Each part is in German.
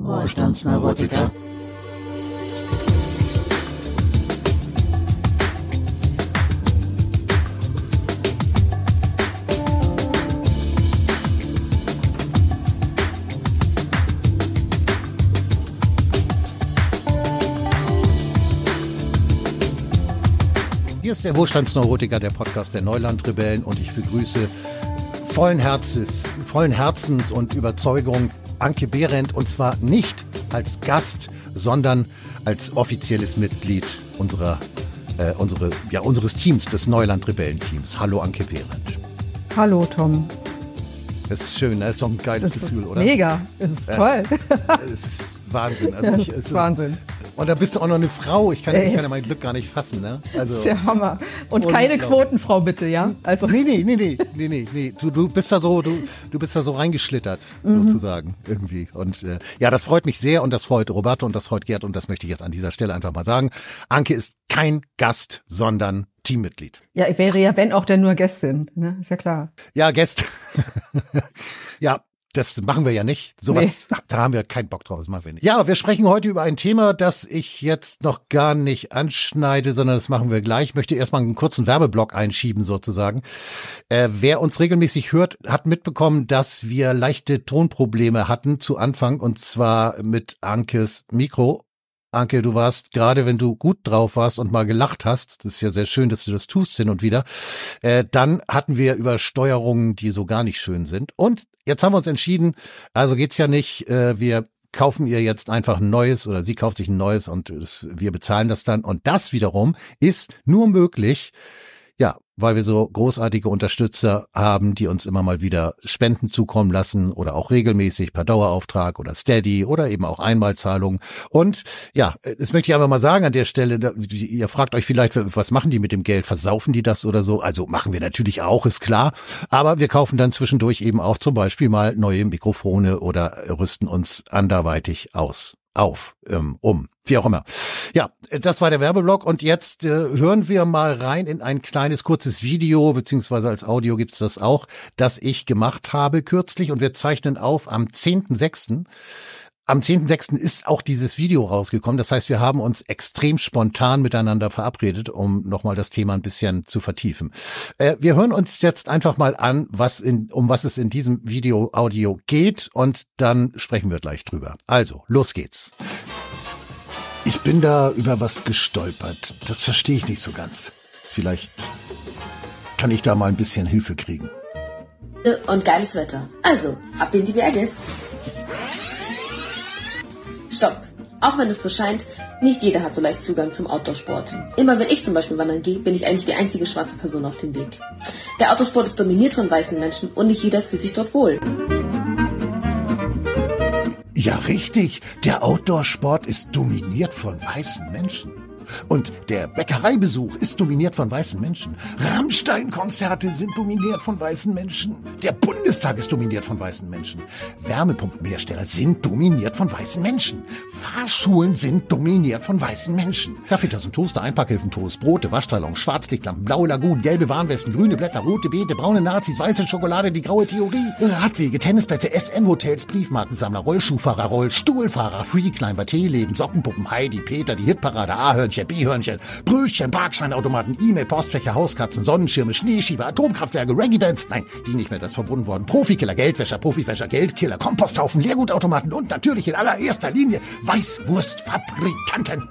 Wohlstandsneurotiker. Hier ist der Wohlstandsneurotiker, der Podcast der Neulandrebellen und ich begrüße vollen Herzens, vollen Herzens und Überzeugung Anke Behrendt und zwar nicht als Gast, sondern als offizielles Mitglied unserer, äh, unsere, ja, unseres Teams, des Neuland-Rebellen-Teams. Hallo Anke Behrendt. Hallo Tom. Das ist schön, das ist doch ein geiles Das Gefühl, ist oder? Mega, es ist toll. Es ist Wahnsinn. Also Das ich, ist also, Wahnsinn. Und da bist du auch noch eine Frau. Ich kann, ich kann ja mein Glück gar nicht fassen, ne? Also, Das ist der Hammer. Und keine. Quotenfrau bitte, ja? Also Nee, nee, nee, nee, nee, nee, nee. Du, du bist da so, du, du bist da so reingeschlittert, Mhm. sozusagen, irgendwie. Und äh, ja, das freut mich sehr und das freut Roberto und das freut Gerd und das möchte ich jetzt an dieser Stelle einfach mal sagen. Anke ist kein Gast, sondern Teammitglied. ja, ich wäre ja, wenn auch denn nur Gästin, ne? Ist ja klar. Ja, Gäste. ja. Das machen wir ja nicht. Sowas, da haben wir keinen Bock drauf, das machen wir nicht. Ja, wir sprechen heute über ein Thema, das ich jetzt noch gar nicht anschneide, sondern das machen wir gleich. Ich möchte erstmal einen kurzen Werbeblock einschieben sozusagen. Äh, wer uns regelmäßig hört, hat mitbekommen, dass wir leichte Tonprobleme hatten zu Anfang und zwar mit Ankes Mikro. Anke, du warst gerade, wenn du gut drauf warst und mal gelacht hast, das ist ja sehr schön, dass du das tust hin und wieder, äh, dann hatten wir Übersteuerungen, die so gar nicht schön sind. Und jetzt haben wir uns entschieden, also geht's ja nicht, äh, wir kaufen ihr jetzt einfach ein neues oder sie kauft sich ein neues und es, wir bezahlen das dann. Und das wiederum ist nur möglich, weil wir so großartige Unterstützer haben, die uns immer mal wieder Spenden zukommen lassen oder auch regelmäßig per Dauerauftrag oder Steady oder eben auch Einmalzahlungen. Und ja, das möchte ich aber mal sagen an der Stelle, ihr fragt euch vielleicht, was machen die mit dem Geld? Versaufen die das oder so? Also machen wir natürlich auch, ist klar. Aber wir kaufen dann zwischendurch eben auch zum Beispiel mal neue Mikrofone oder rüsten uns anderweitig aus auf, ähm, um, wie auch immer. Ja, das war der Werbeblock und jetzt äh, hören wir mal rein in ein kleines kurzes Video, beziehungsweise als Audio gibt's das auch, das ich gemacht habe kürzlich und wir zeichnen auf am 10.6. Am 10.6. ist auch dieses Video rausgekommen. Das heißt, wir haben uns extrem spontan miteinander verabredet, um nochmal das Thema ein bisschen zu vertiefen. Äh, wir hören uns jetzt einfach mal an, was in, um was es in diesem Video Audio geht und dann sprechen wir gleich drüber. Also, los geht's. Ich bin da über was gestolpert. Das verstehe ich nicht so ganz. Vielleicht kann ich da mal ein bisschen Hilfe kriegen. und geiles Wetter. Also, ab in die Berge. Stopp. Auch wenn es so scheint, nicht jeder hat so leicht Zugang zum Outdoor-Sport. Immer wenn ich zum Beispiel wandern gehe, bin ich eigentlich die einzige schwarze Person auf dem Weg. Der Outdoor-Sport ist dominiert von weißen Menschen und nicht jeder fühlt sich dort wohl. Ja, richtig. Der Outdoor-Sport ist dominiert von weißen Menschen. Und der Bäckereibesuch ist dominiert von weißen Menschen. Rammstein-Konzerte sind dominiert von weißen Menschen. Der Bundestag ist dominiert von weißen Menschen. Wärmepumpenhersteller sind dominiert von weißen Menschen. Fahrschulen sind dominiert von weißen Menschen. Kaffeetassen, Toaster, Einpackhilfen, Toast, Brote, Waschsalon, Schwarzlichtlampen, blaue Lagunen, gelbe Warnwesten, grüne Blätter, rote Beete, braune Nazis, weiße Schokolade, die graue Theorie, Radwege, Tennisplätze, SM-Hotels, Briefmarkensammler, Rollschuhfahrer, Rollstuhlfahrer, Freeclimber, Teeläden, Sockenpuppen, Heidi, Peter, die Hitparade, A-Hörnchen, B-Hörnchen, Brötchen, Parkscheinautomaten, E-Mail, Postfächer, Hauskatzen, Sonnenschirme, Schneeschieber, Atomkraftwerke, Reggae-Bands, nein, die nicht mehr, das verbunden worden, Profikiller, Geldwäscher, Profifäscher, Geldkiller, Komposthaufen, Leergutautomaten und natürlich in allererster Linie Weißwurstfabrikanten.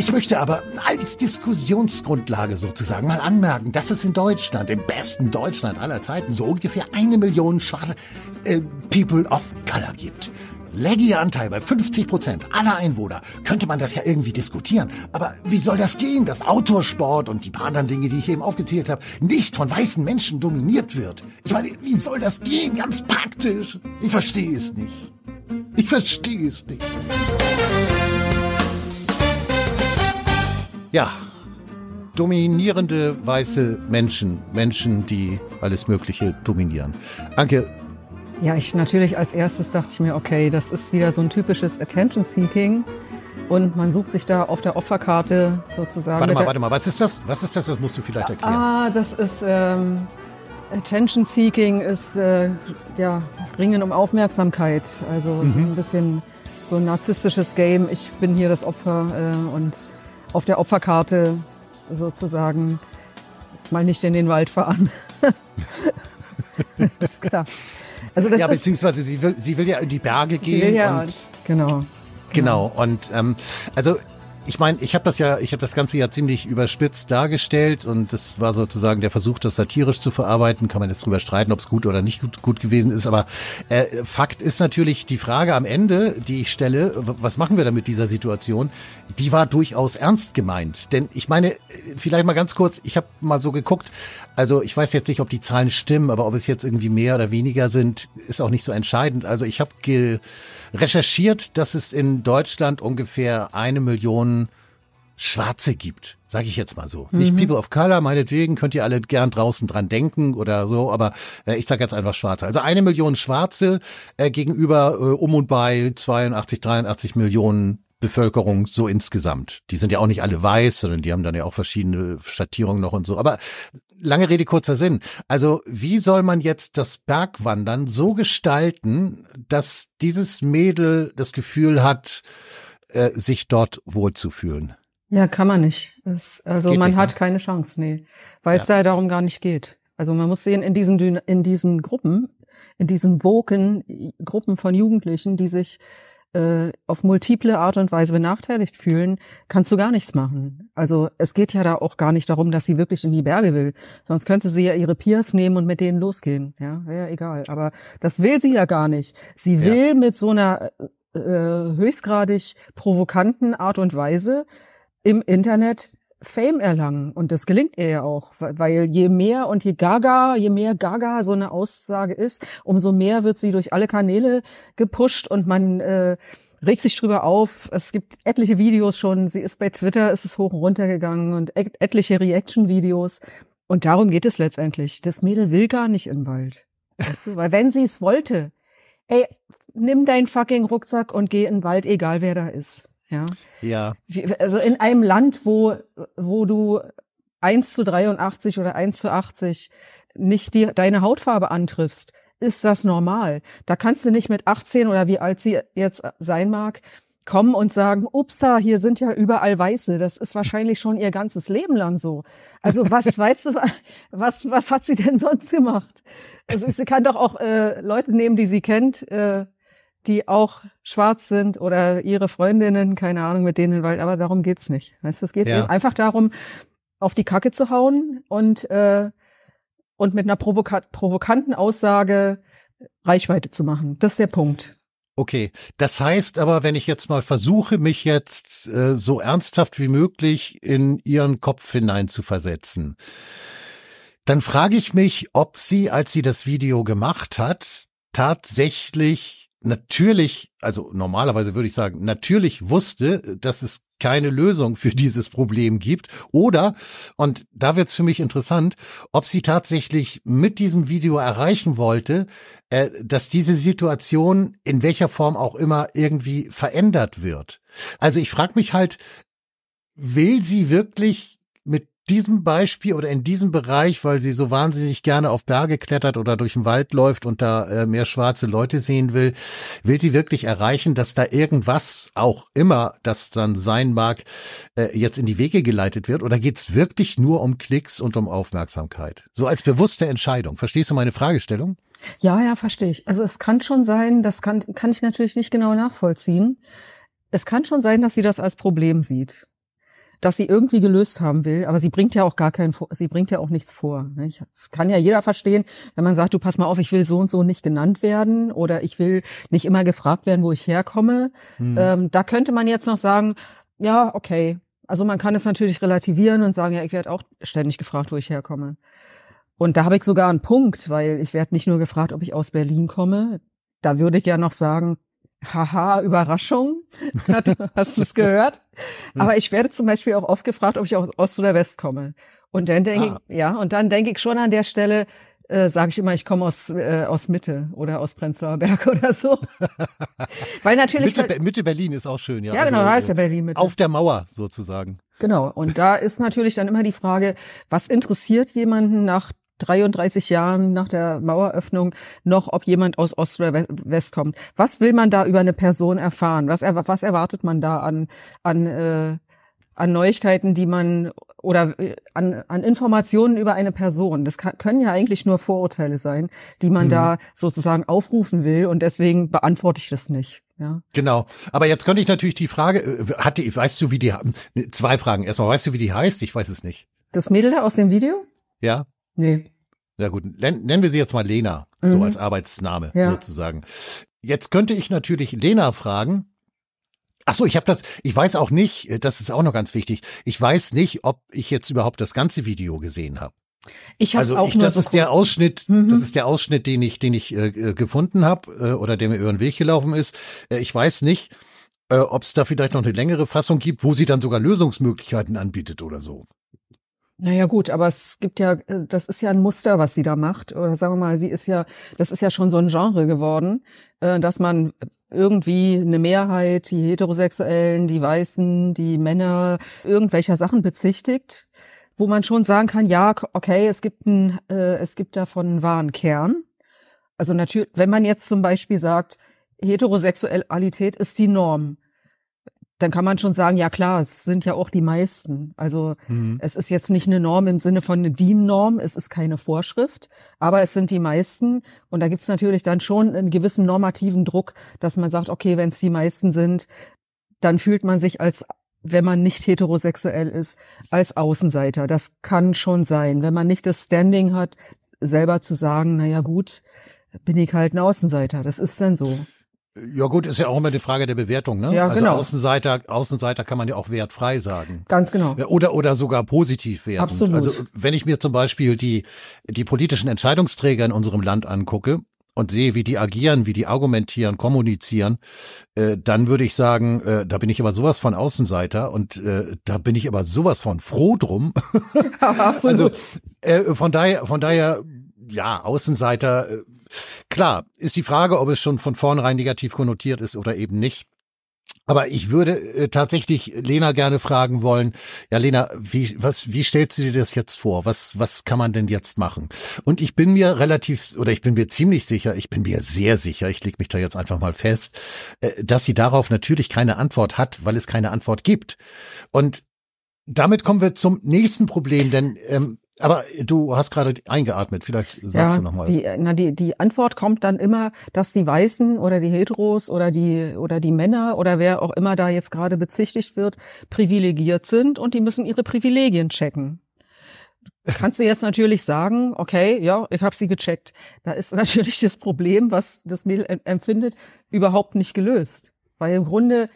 Ich möchte aber als Diskussionsgrundlage sozusagen mal anmerken, dass es in Deutschland, im besten Deutschland aller Zeiten, so ungefähr eine Million schwarze äh, People of Color gibt. Läge ihr Anteil bei 50 Prozent aller Einwohner, könnte man das ja irgendwie diskutieren. Aber wie soll das gehen, dass Autosport und die paar anderen Dinge, die ich eben aufgezählt habe, nicht von weißen Menschen dominiert wird? Ich meine, wie soll das gehen, ganz praktisch? Ich verstehe es nicht. Ich verstehe es nicht. Ja, dominierende weiße Menschen, Menschen, die alles Mögliche dominieren. Anke, Ja, ich natürlich als erstes dachte ich mir, okay, das ist wieder so ein typisches Attention Seeking. Und man sucht sich da auf der Opferkarte sozusagen. warte mal, warte mal, was ist das? Was ist das? Das musst du vielleicht erklären. Ah, das ist ähm, Attention Seeking ist äh, ja Ringen um Aufmerksamkeit. Also so ein bisschen so ein narzisstisches Game. Ich bin hier das Opfer äh, und auf der Opferkarte sozusagen mal nicht in den Wald fahren. ist klar. Also das ja, beziehungsweise sie will, sie will ja in die Berge gehen. Sie will ja, und, genau. Genau. Und ähm, also ich meine, ich habe das ja, ich habe das Ganze ja ziemlich überspitzt dargestellt und das war sozusagen der Versuch, das satirisch zu verarbeiten. Kann man jetzt drüber streiten, ob es gut oder nicht gut, gut gewesen ist. Aber äh, Fakt ist natürlich die Frage am Ende, die ich stelle, was machen wir da mit dieser Situation? Die war durchaus ernst gemeint. Denn ich meine, vielleicht mal ganz kurz, ich habe mal so geguckt, also ich weiß jetzt nicht, ob die Zahlen stimmen, aber ob es jetzt irgendwie mehr oder weniger sind, ist auch nicht so entscheidend. Also ich habe recherchiert, dass es in Deutschland ungefähr eine Million Schwarze gibt, sage ich jetzt mal so. Mhm. Nicht People of Color, meinetwegen könnt ihr alle gern draußen dran denken oder so, aber äh, ich sage jetzt einfach Schwarze. Also eine Million Schwarze äh, gegenüber äh, um und bei 82, 83 Millionen Bevölkerung so insgesamt. Die sind ja auch nicht alle weiß, sondern die haben dann ja auch verschiedene Schattierungen noch und so. Aber lange Rede, kurzer Sinn. Also wie soll man jetzt das Bergwandern so gestalten, dass dieses Mädel das Gefühl hat, äh, sich dort wohlzufühlen? Ja, kann man nicht. Es, also geht man nicht, hat ne? keine Chance, nee. Weil es ja. da darum gar nicht geht. Also man muss sehen, in diesen, in diesen Gruppen, in diesen Woken, Gruppen von Jugendlichen, die sich äh, auf multiple Art und Weise benachteiligt fühlen, kannst du gar nichts machen. Also es geht ja da auch gar nicht darum, dass sie wirklich in die Berge will. Sonst könnte sie ja ihre Peers nehmen und mit denen losgehen. Ja, wäre ja egal. Aber das will sie ja gar nicht. Sie will ja. mit so einer äh, höchstgradig provokanten Art und Weise im Internet Fame erlangen. Und das gelingt ihr ja auch, weil je mehr und je gaga, je mehr gaga so eine Aussage ist, umso mehr wird sie durch alle Kanäle gepusht und man äh, regt sich drüber auf. Es gibt etliche Videos schon. Sie ist bei Twitter, ist es hoch und runter gegangen und et etliche Reaction-Videos. Und darum geht es letztendlich. Das Mädel will gar nicht im Wald. Weißt du? Weil wenn sie es wollte, ey, nimm deinen fucking Rucksack und geh in den Wald, egal wer da ist. Ja. Ja. Also in einem Land, wo, wo du 1 zu 83 oder 1 zu 80 nicht die, deine Hautfarbe antriffst, ist das normal. Da kannst du nicht mit 18 oder wie alt sie jetzt sein mag, kommen und sagen, upsa, hier sind ja überall Weiße. Das ist wahrscheinlich schon ihr ganzes Leben lang so. Also was, weißt du, was, was hat sie denn sonst gemacht? Also sie kann doch auch äh, Leute nehmen, die sie kennt, äh, die auch schwarz sind oder ihre Freundinnen, keine Ahnung, mit denen Wald, aber darum geht's nicht. Weißt du, es geht ja. einfach darum, auf die Kacke zu hauen und, äh, und mit einer provoka provokanten Aussage Reichweite zu machen. Das ist der Punkt. Okay, das heißt aber, wenn ich jetzt mal versuche, mich jetzt äh, so ernsthaft wie möglich in Ihren Kopf hinein zu versetzen, dann frage ich mich, ob sie, als sie das Video gemacht hat, tatsächlich natürlich, also normalerweise würde ich sagen, natürlich wusste, dass es keine Lösung für dieses Problem gibt. Oder, und da wird es für mich interessant, ob sie tatsächlich mit diesem Video erreichen wollte, äh, dass diese Situation in welcher Form auch immer irgendwie verändert wird. Also ich frage mich halt, will sie wirklich diesem Beispiel oder in diesem Bereich, weil sie so wahnsinnig gerne auf Berge klettert oder durch den Wald läuft und da äh, mehr schwarze Leute sehen will, will sie wirklich erreichen, dass da irgendwas auch immer das dann sein mag, äh, jetzt in die Wege geleitet wird? Oder geht's wirklich nur um Klicks und um Aufmerksamkeit? So als bewusste Entscheidung. Verstehst du meine Fragestellung? Ja, ja, verstehe ich. Also es kann schon sein, das kann, kann ich natürlich nicht genau nachvollziehen. Es kann schon sein, dass sie das als Problem sieht das sie irgendwie gelöst haben will, aber sie bringt ja auch gar keinen, sie bringt ja auch nichts vor. Ich kann ja jeder verstehen, wenn man sagt, du pass mal auf, ich will so und so nicht genannt werden oder ich will nicht immer gefragt werden, wo ich herkomme. Hm. Ähm, da könnte man jetzt noch sagen, ja, okay. Also man kann es natürlich relativieren und sagen, ja, ich werde auch ständig gefragt, wo ich herkomme. Und da habe ich sogar einen Punkt, weil ich werde nicht nur gefragt, ob ich aus Berlin komme. Da würde ich ja noch sagen, Haha, Überraschung. Hast du es gehört? Aber ich werde zum Beispiel auch oft gefragt, ob ich aus Ost oder West komme. Und dann denke ah. ich, ja, und dann denke ich schon an der Stelle, äh, sage ich immer, ich komme aus, äh, aus Mitte oder aus Prenzlauer Berg oder so. Weil natürlich. Mitte, Mitte, Berlin ist auch schön, ja. Ja, genau, also, da ist ja Berlin Mitte. Auf der Mauer sozusagen. Genau. Und da ist natürlich dann immer die Frage, was interessiert jemanden nach 33 Jahren nach der Maueröffnung noch, ob jemand aus Ost oder West kommt. Was will man da über eine Person erfahren? Was, was erwartet man da an, an, äh, an Neuigkeiten, die man oder äh, an, an Informationen über eine Person? Das kann, können ja eigentlich nur Vorurteile sein, die man mhm. da sozusagen aufrufen will und deswegen beantworte ich das nicht. Ja. Genau. Aber jetzt könnte ich natürlich die Frage, äh, hat die, weißt du, wie die, zwei Fragen. Erstmal, weißt du, wie die heißt? Ich weiß es nicht. Das Mädel da aus dem Video? Ja. Nee. Ja gut, nennen wir sie jetzt mal Lena, mhm. so als Arbeitsname ja. sozusagen. Jetzt könnte ich natürlich Lena fragen. Ach so, ich habe das, ich weiß auch nicht, das ist auch noch ganz wichtig. Ich weiß nicht, ob ich jetzt überhaupt das ganze Video gesehen habe. Ich habe also auch ich, das ist der Ausschnitt, mhm. das ist der Ausschnitt, den ich, den ich äh, äh gefunden habe äh, oder der mir über den Weg gelaufen ist. Äh, ich weiß nicht, äh, ob es da vielleicht noch eine längere Fassung gibt, wo sie dann sogar Lösungsmöglichkeiten anbietet oder so. Naja gut, aber es gibt ja, äh, das ist ja ein Muster, was sie da macht. Oder sagen wir mal, sie ist ja, das ist ja schon so ein Genre geworden, äh, dass man irgendwie eine Mehrheit, die Heterosexuellen, die Weißen, die Männer, irgendwelcher Sachen bezichtigt, wo man schon sagen kann, ja, okay, es gibt ein, äh, es gibt davon einen wahren Kern. Also natürlich, wenn man jetzt zum Beispiel sagt, Heterosexualität ist die Norm, dann kann man schon sagen, ja klar, es sind ja auch die meisten. Also mhm. es ist jetzt nicht eine Norm im Sinne von eine DIN-Norm, es ist keine Vorschrift, aber es sind die meisten. Und da gibt's natürlich dann schon einen gewissen normativen Druck, dass man sagt, okay, wenn es die meisten sind, dann fühlt man sich als wenn man nicht heterosexuell ist, als Außenseiter. Das kann schon sein. Wenn man nicht das Standing hat, selber zu sagen, na ja, gut, bin ich halt ein Außenseiter. Das ist dann so. Ja gut, ist ja auch immer die Frage der Bewertung, ne? Ja, also genau. Außenseiter, Außenseiter kann man ja auch wertfrei sagen. Ganz genau. Oder oder sogar positiv werten. Absolut. Also wenn ich mir zum Beispiel die die politischen Entscheidungsträger in unserem Land angucke und sehe, wie die agieren, wie die argumentieren, kommunizieren, äh, dann würde ich sagen, äh, da bin ich aber sowas von Außenseiter und äh, da bin ich aber sowas von froh drum. Absolut. Also äh, von daher, von daher, ja, Außenseiter. Äh, Klar, ist die Frage, ob es schon von vornherein negativ konnotiert ist oder eben nicht. Aber ich würde äh, tatsächlich Lena gerne fragen wollen, ja Lena, wie, was, wie stellst du dir das jetzt vor? Was, was kann man denn jetzt machen? Und ich bin mir relativ, oder ich bin mir ziemlich sicher, ich bin mir sehr sicher, ich lege mich da jetzt einfach mal fest, äh, dass sie darauf natürlich keine Antwort hat, weil es keine Antwort gibt. Und damit kommen wir zum nächsten Problem, denn ähm, aber du hast gerade eingeatmet, vielleicht sagst ja, du nochmal. Die, na, die, die Antwort kommt dann immer, dass die Weißen oder die Heteros oder die, oder die Männer oder wer auch immer da jetzt gerade bezichtigt wird, privilegiert sind und die müssen ihre Privilegien checken. Kannst du jetzt natürlich sagen, okay, ja, ich habe sie gecheckt. Da ist natürlich das Problem, was das Mädel empfindet, überhaupt nicht gelöst. Weil im Grunde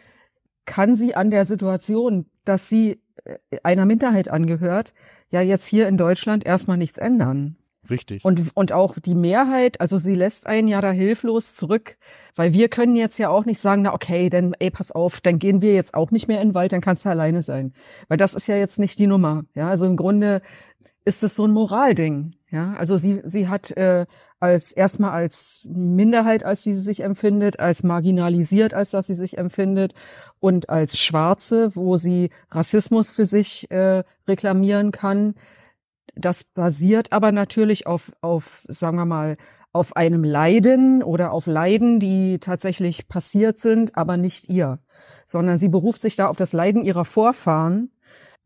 kann sie an der Situation, dass sie äh, einer Minderheit angehört, ja jetzt hier in Deutschland erstmal nichts ändern. Richtig. Und, und auch die Mehrheit, also sie lässt einen ja da hilflos zurück, weil wir können jetzt ja auch nicht sagen, na okay, dann ey, pass auf, dann gehen wir jetzt auch nicht mehr in den Wald, dann kannst du alleine sein. Weil das ist ja jetzt nicht die Nummer. Ja, also im Grunde ist es so ein Moralding. Ja, also sie, sie hat äh, als erstmal als Minderheit, als sie sich empfindet, als marginalisiert, als dass sie sich empfindet und als Schwarze, wo sie Rassismus für sich äh, reklamieren kann. Das basiert aber natürlich auf, auf, sagen wir mal, auf einem Leiden oder auf Leiden, die tatsächlich passiert sind, aber nicht ihr, sondern sie beruft sich da auf das Leiden ihrer Vorfahren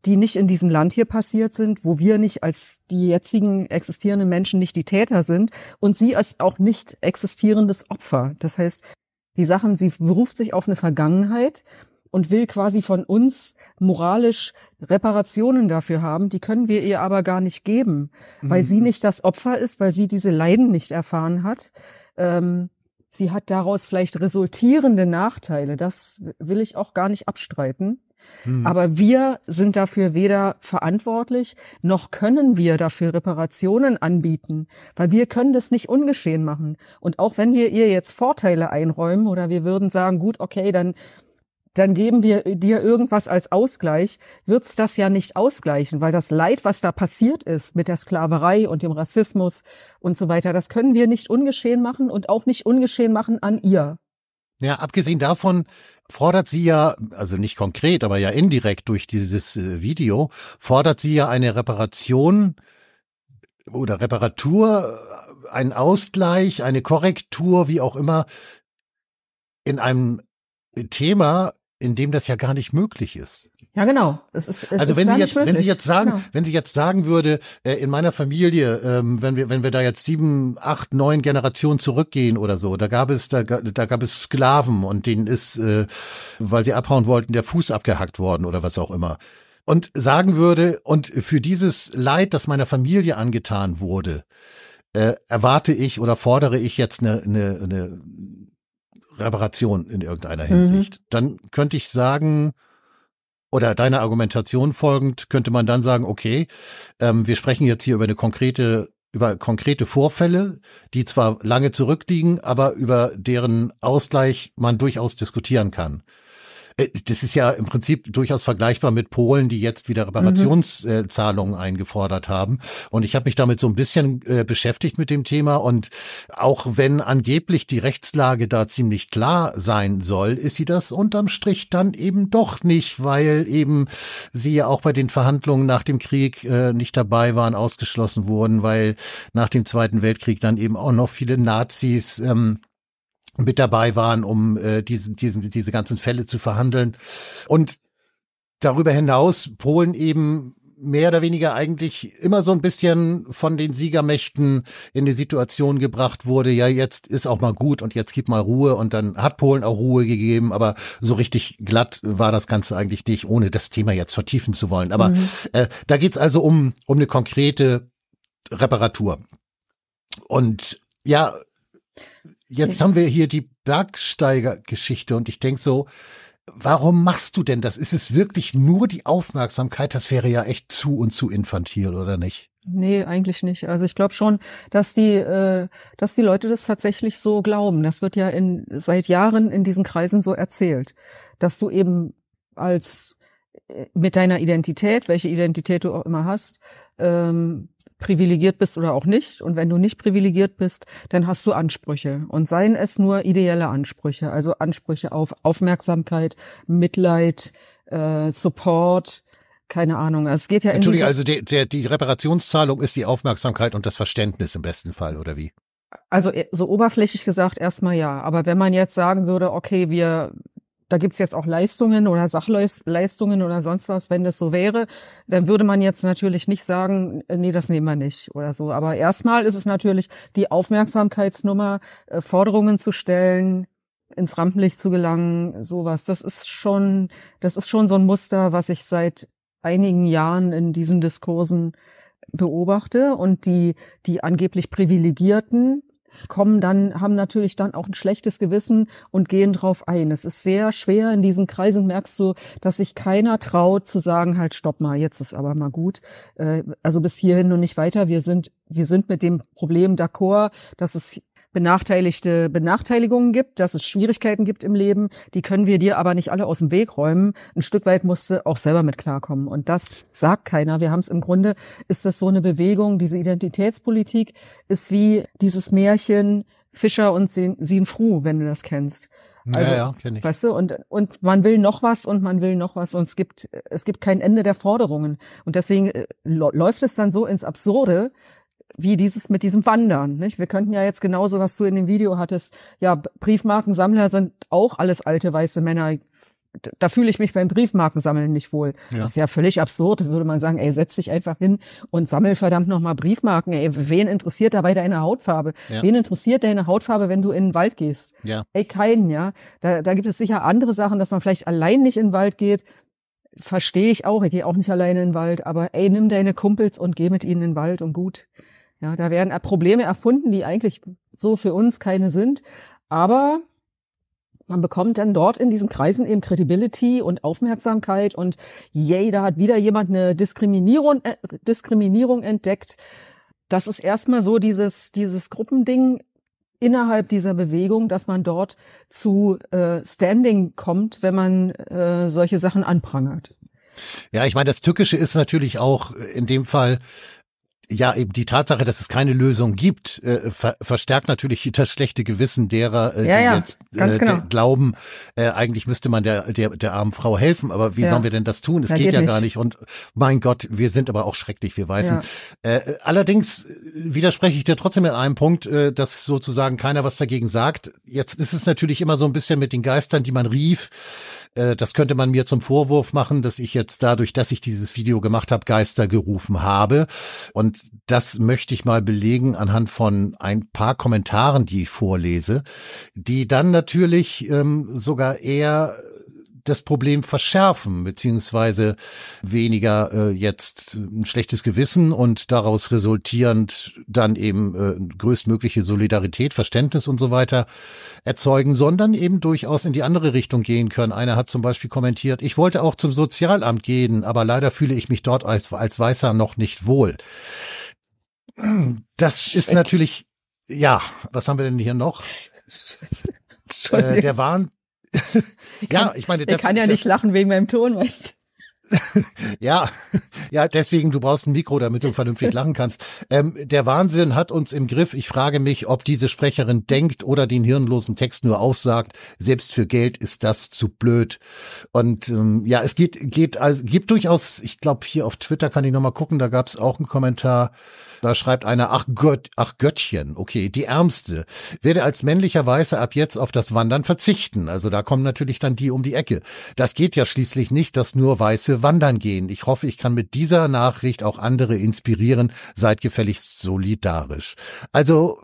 die nicht in diesem Land hier passiert sind, wo wir nicht als die jetzigen existierenden Menschen nicht die Täter sind und sie als auch nicht existierendes Opfer. Das heißt, die Sachen, sie beruft sich auf eine Vergangenheit und will quasi von uns moralisch Reparationen dafür haben, die können wir ihr aber gar nicht geben, weil mhm. sie nicht das Opfer ist, weil sie diese Leiden nicht erfahren hat. Ähm, sie hat daraus vielleicht resultierende Nachteile, das will ich auch gar nicht abstreiten. Hm. Aber wir sind dafür weder verantwortlich, noch können wir dafür Reparationen anbieten, weil wir können das nicht ungeschehen machen. Und auch wenn wir ihr jetzt Vorteile einräumen oder wir würden sagen, gut, okay, dann dann geben wir dir irgendwas als Ausgleich, wird's das ja nicht ausgleichen, weil das Leid, was da passiert ist mit der Sklaverei und dem Rassismus und so weiter, das können wir nicht ungeschehen machen und auch nicht ungeschehen machen an ihr. Ja, abgesehen davon fordert sie ja, also nicht konkret, aber ja indirekt durch dieses äh, Video, fordert sie ja eine Reparation oder Reparatur, ein Ausgleich, eine Korrektur, wie auch immer, in einem Thema, in dem das ja gar nicht möglich ist. Ja, genau. Es ist, es also wenn Sie jetzt, wenn Sie jetzt sagen, genau. wenn Sie jetzt sagen würde, äh, in meiner Familie, ähm, wenn wir, wenn wir da jetzt sieben, acht, neun Generationen zurückgehen oder so, da gab es, da, da gab es Sklaven und denen ist, äh, weil sie abhauen wollten, der Fuß abgehackt worden oder was auch immer. Und sagen würde, und für dieses Leid, das meiner Familie angetan wurde, äh, erwarte ich oder fordere ich jetzt eine, eine, eine Reparation in irgendeiner mhm. Hinsicht. Mhm. Dann könnte ich sagen, oder deiner Argumentation folgend könnte man dann sagen, okay, ähm, wir sprechen jetzt hier über eine konkrete über konkrete Vorfälle, die zwar lange zurückliegen, aber über deren Ausgleich man durchaus diskutieren kann. Äh, das ist ja im Prinzip durchaus vergleichbar mit Polen, die jetzt wieder Reparationszahlungen mhm. eingefordert haben. Und ich habe mich damit so ein bisschen äh, beschäftigt mit dem Thema. Und auch wenn angeblich die Rechtslage da ziemlich klar sein soll, ist sie das unterm Strich dann eben doch nicht, weil eben sie ja auch bei den Verhandlungen nach dem Krieg äh, nicht dabei waren, ausgeschlossen wurden, weil nach dem Zweiten Weltkrieg dann eben auch noch viele Nazis ähm, mit dabei waren, um äh, diese, diese, diese ganzen Fälle zu verhandeln. Und darüber hinaus Polen eben mehr oder weniger eigentlich immer so ein bisschen von den Siegermächten in die Situation gebracht wurde, ja, jetzt ist auch mal gut und jetzt gibt mal Ruhe und dann hat Polen auch Ruhe gegeben, aber so richtig glatt war das Ganze eigentlich nicht, ohne das Thema jetzt vertiefen zu wollen. Aber mhm. äh, da geht's also um, um eine konkrete Reparatur. Und ja, Jetzt haben wir hier die Bergsteiger-Geschichte und ich denk so, warum machst du denn das? Ist es wirklich nur die Aufmerksamkeit? Das wäre ja echt zu und zu infantil, oder nicht? Nee, eigentlich nicht. Also ich glaube schon, dass die, äh, dass die Leute das tatsächlich so glauben. Das wird ja in, seit Jahren in diesen Kreisen so erzählt, dass du eben als äh, mit deiner Identität, welche Identität du auch immer hast, ähm, privilegiert bist oder auch nicht. Und wenn du nicht privilegiert bist, dann hast du Ansprüche. Und seien es nur ideelle Ansprüche, also Ansprüche auf Aufmerksamkeit, Mitleid, äh, Support, keine Ahnung. Es geht ja Entschuldigung, also der, der, die Reparationszahlung ist die Aufmerksamkeit und das Verständnis im besten Fall, oder wie? Also äh, so oberflächlich gesagt erstmal ja. Aber wenn man jetzt sagen würde, okay, wir da gibt's jetzt auch Leistungen oder Sachleistungen oder sonst was, wenn das so wäre, dann würde man jetzt natürlich nicht sagen, äh, nee, das nehmen wir nicht oder so. Aber erstmal ist es natürlich die Aufmerksamkeitsnummer, äh, Forderungen zu stellen, ins Rampenlicht zu gelangen, sowas. Das ist schon, das ist schon so ein Muster, was ich seit einigen Jahren in diesen Diskursen beobachte und die, die angeblich Privilegierten, kommen dann, haben natürlich dann auch ein schlechtes Gewissen und gehen drauf ein. Es ist sehr schwer in diesen Kreisen, merkst du, dass sich keiner traut zu sagen, halt, stopp mal, jetzt ist aber mal gut. Äh, also bis hierhin und nicht weiter. Wir sind, wir sind mit dem Problem d'accord, dass es benachteiligte Benachteiligungen gibt, dass es Schwierigkeiten gibt im Leben, die können wir dir aber nicht alle aus dem Weg räumen. Ein Stück weit musste auch selber mit klarkommen. Und das sagt keiner. Wir haben es im Grunde, ist das so eine Bewegung, diese Identitätspolitik ist wie dieses Märchen Fischer und Sien Fru, wenn du das kennst. Also, ja, ja, kenn ich. Weißt du, und, und man will noch was und man will noch was und es gibt, es gibt kein Ende der Forderungen. Und deswegen äh, läuft es dann so ins Absurde, wie dieses mit diesem Wandern. Nicht? Wir könnten ja jetzt genauso, was du in dem Video hattest, ja, Briefmarkensammler sind auch alles alte weiße Männer. Da fühle ich mich beim Briefmarkensammeln nicht wohl. Ja. Das ist ja völlig absurd, würde man sagen, ey, setz dich einfach hin und sammel verdammt nochmal Briefmarken. Ey, wen interessiert dabei deine Hautfarbe? Ja. Wen interessiert deine Hautfarbe, wenn du in den Wald gehst? Ja. Ey, keinen, ja. Da, da gibt es sicher andere Sachen, dass man vielleicht allein nicht in den Wald geht, verstehe ich auch. Ich gehe auch nicht alleine in den Wald, aber ey, nimm deine Kumpels und geh mit ihnen in den Wald und gut. Ja, da werden Probleme erfunden, die eigentlich so für uns keine sind. Aber man bekommt dann dort in diesen Kreisen eben Credibility und Aufmerksamkeit und yay, da hat wieder jemand eine Diskriminierung, äh, Diskriminierung entdeckt. Das ist erstmal so dieses, dieses Gruppending innerhalb dieser Bewegung, dass man dort zu äh, Standing kommt, wenn man äh, solche Sachen anprangert. Ja, ich meine, das Tückische ist natürlich auch in dem Fall, ja, eben die Tatsache, dass es keine Lösung gibt, äh, ver verstärkt natürlich das schlechte Gewissen derer, äh, ja, die ja, jetzt äh, genau. glauben, äh, eigentlich müsste man der, der, der armen Frau helfen, aber wie ja. sollen wir denn das tun? Es geht, geht, ja nicht. gar nicht. Und mein Gott, wir sind aber auch schrecklich, wir weißen. Äh, allerdings widerspreche ich dir trotzdem in einem Punkt, äh, dass sozusagen keiner was dagegen sagt. Jetzt ist es natürlich immer so ein bisschen mit den Geistern, die man rief. Äh, das könnte man mir zum Vorwurf machen, dass ich jetzt dadurch, dass ich dieses Video gemacht habe, Geister gerufen habe. Und das möchte ich mal belegen anhand von ein paar Kommentaren, die ich vorlese, die dann natürlich ähm, sogar eher das Problem verschärfen, beziehungsweise weniger äh, jetzt ein schlechtes Gewissen und daraus resultierend dann eben äh, größtmögliche Solidarität, Verständnis und so weiter erzeugen, sondern eben durchaus in die andere Richtung gehen können. Einer hat zum Beispiel kommentiert, ich wollte auch zum Sozialamt gehen, aber leider fühle ich mich dort als, als Weißer noch nicht wohl. Das ist natürlich, ja, was haben wir denn hier noch? Äh, der Wahn, ja, ich meine, das, ich kann ja das, nicht lachen wegen meinem Ton, weißt du. ja, ja, deswegen, du brauchst ein Mikro, damit du vernünftig lachen kannst. Ähm, der Wahnsinn hat uns im Griff. Ich frage mich, ob diese Sprecherin denkt oder den hirnlosen Text nur aufsagt. Selbst für Geld ist das zu blöd. Und ähm, ja, es geht, geht, also gibt durchaus, ich glaube, hier auf Twitter kann ich nochmal gucken, da gab es auch einen Kommentar. Da schreibt einer, ach Gott, ach Göttchen, okay, die Ärmste, werde als männlicher Weißer ab jetzt auf das Wandern verzichten. Also da kommen natürlich dann die um die Ecke. Das geht ja schließlich nicht, dass nur Weiße wandern gehen. Ich hoffe, ich kann mit dieser Nachricht auch andere inspirieren. Seid gefälligst solidarisch. Also,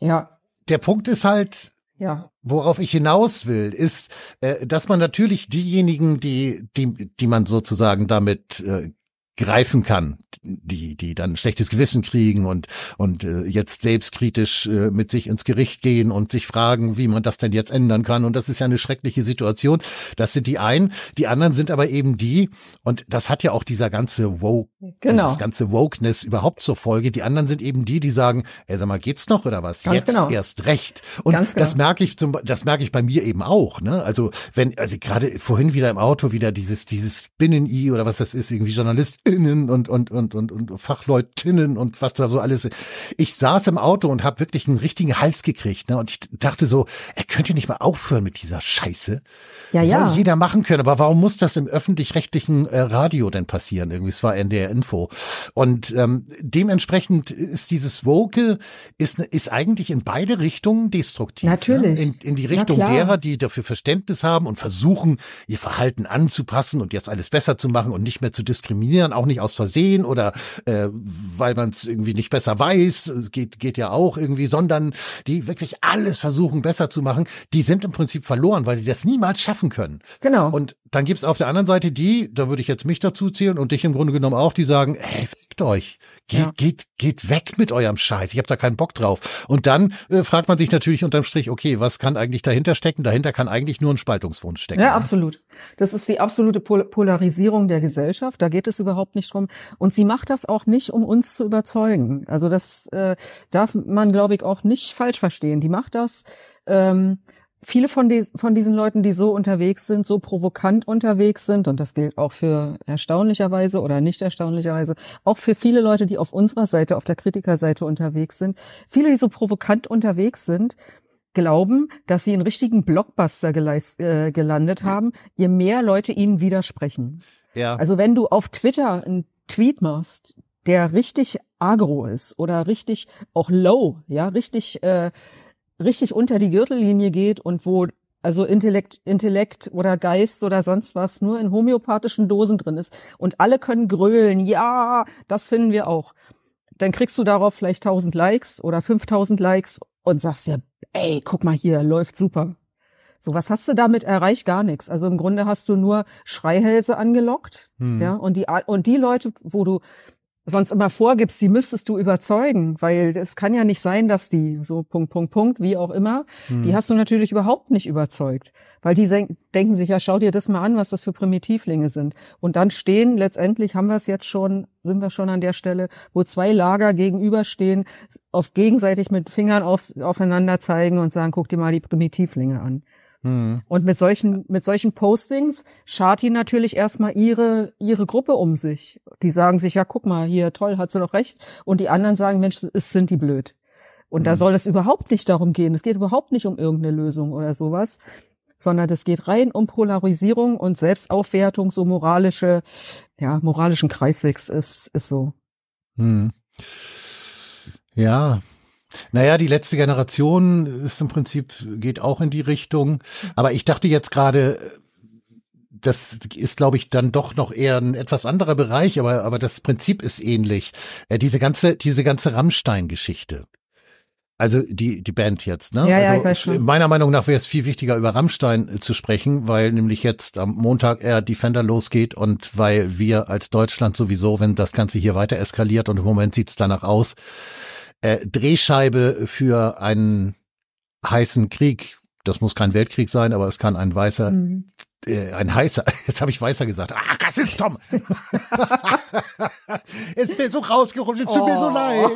ja. Der Punkt ist halt, ja. Worauf ich hinaus will, ist, äh, dass man natürlich diejenigen, die, die, die man sozusagen damit äh, greifen kann, die die dann schlechtes Gewissen kriegen und und äh, jetzt selbstkritisch äh, mit sich ins Gericht gehen und sich fragen, wie man das denn jetzt ändern kann und das ist ja eine schreckliche Situation. Das sind die einen, die anderen sind aber eben die und das hat ja auch dieser ganze woke genau. dieses ganze wokeness überhaupt zur Folge. Die anderen sind eben die, die sagen, ey, sag mal, geht's noch oder was? Ganz jetzt genau. erst recht. Und genau. das merke ich zum das merke ich bei mir eben auch, ne? Also, wenn also gerade vorhin wieder im Auto wieder dieses dieses Binnen-I oder was das ist, irgendwie Journalist Fachleutinnen und, und, und, und, und Fachleutinnen und was da so alles. Ich saß im Auto und habe wirklich einen richtigen Hals gekriegt. Ne? Und ich dachte so, er könnte nicht mal aufhören mit dieser Scheiße. Ja, Soll ja. jeder machen können, aber warum muss das im öffentlich-rechtlichen äh, Radio denn passieren? Irgendwie, es war NDR Info. Und ähm, dementsprechend ist dieses Woke ist, ist eigentlich in beide Richtungen destruktiv. Ne? Natürlich. Ne? In, in die Richtung derer, die dafür Verständnis haben und versuchen, ihr Verhalten anzupassen und jetzt alles besser zu machen und nicht mehr zu diskriminieren, auch nicht aus Versehen oder äh, weil man es irgendwie nicht besser weiß, geht, geht ja auch irgendwie, sondern die wirklich alles versuchen besser zu machen, die sind im Prinzip verloren, weil sie das niemals schaffen können. Genau. Und dann gibt's auf der anderen Seite die, da würde ich jetzt mich dazu zählen und dich im Grunde genommen auch, die sagen, hey, fickt euch, geht, ja. geht, geht weg mit eurem Scheiß, ich habe da keinen Bock drauf. Und dann äh, fragt man sich natürlich unterm Strich, okay, was kann eigentlich dahinter stecken? Dahinter kann eigentlich nur ein Spaltungswunsch stecken. Ja, absolut. Das ist die absolute Pol Polarisierung der Gesellschaft, da geht es überhaupt nicht drum. Und sie macht das auch nicht, um uns zu überzeugen. Also das äh, darf man, glaube ich, auch nicht falsch verstehen. Die macht das, ähm, viele von, die, von diesen Leuten, die so unterwegs sind, so provokant unterwegs sind, und das gilt auch für erstaunlicherweise oder nicht erstaunlicherweise, auch für viele Leute, die auf unserer Seite, auf der Kritikerseite unterwegs sind, viele, die so provokant unterwegs sind, glauben, dass sie einen richtigen Blockbuster geleist, äh, gelandet haben, je mehr Leute ihnen widersprechen. Ja. Also wenn du auf Twitter einen Tweet machst, der richtig agro ist oder richtig auch low, ja, richtig äh, richtig unter die Gürtellinie geht und wo also Intellekt, Intellekt oder Geist oder sonst was nur in homöopathischen Dosen drin ist und alle können grölen, ja, das finden wir auch. Dann kriegst du darauf vielleicht 1000 Likes oder 5000 Likes und sagst ja, ey, guck mal hier, läuft super. So, was hast du damit erreicht? Gar nichts. Also im Grunde hast du nur Schreihälse angelockt, hm. ja, und die, und die Leute, wo du sonst immer vorgibst, die müsstest du überzeugen, weil es kann ja nicht sein, dass die so Punkt, Punkt, Punkt, wie auch immer, hm. die hast du natürlich überhaupt nicht überzeugt, weil die denken sich, ja, schau dir das mal an, was das für Primitivlinge sind. Und dann stehen, letztendlich haben wir es jetzt schon, sind wir schon an der Stelle, wo zwei Lager gegenüberstehen, auf gegenseitig mit Fingern auf, aufeinander zeigen und sagen, guck dir mal die Primitivlinge an. Mhm. Und mit solchen, mit solchen Postings schart die natürlich erstmal ihre, ihre Gruppe um sich. Die sagen sich, ja, guck mal, hier, toll, hat sie doch recht. Und die anderen sagen, Mensch, es sind die blöd. Und mhm. da soll es überhaupt nicht darum gehen. Es geht überhaupt nicht um irgendeine Lösung oder sowas, sondern es geht rein um Polarisierung und Selbstaufwertung, so moralische, ja, moralischen Kreiswegs ist, ist so. Mhm. Ja, naja, die letzte Generation ist im Prinzip, geht auch in die Richtung. Aber ich dachte jetzt gerade, das ist, glaube ich, dann doch noch eher ein etwas anderer Bereich, aber, aber das Prinzip ist ähnlich. Äh, diese ganze, diese ganze Rammstein-Geschichte. Also die, die Band jetzt, ne? Ja, also ja, ich weiß schon. Meiner Meinung nach wäre es viel wichtiger, über Rammstein äh, zu sprechen, weil nämlich jetzt am Montag er Defender losgeht und weil wir als Deutschland sowieso, wenn das Ganze hier weiter eskaliert und im Moment sieht's danach aus, äh, Drehscheibe für einen heißen Krieg. Das muss kein Weltkrieg sein, aber es kann ein weißer, mhm. äh, ein heißer, jetzt habe ich weißer gesagt. Ah, das ist Tom. ist mir so rausgerutscht, es tut oh. mir so oh. leid.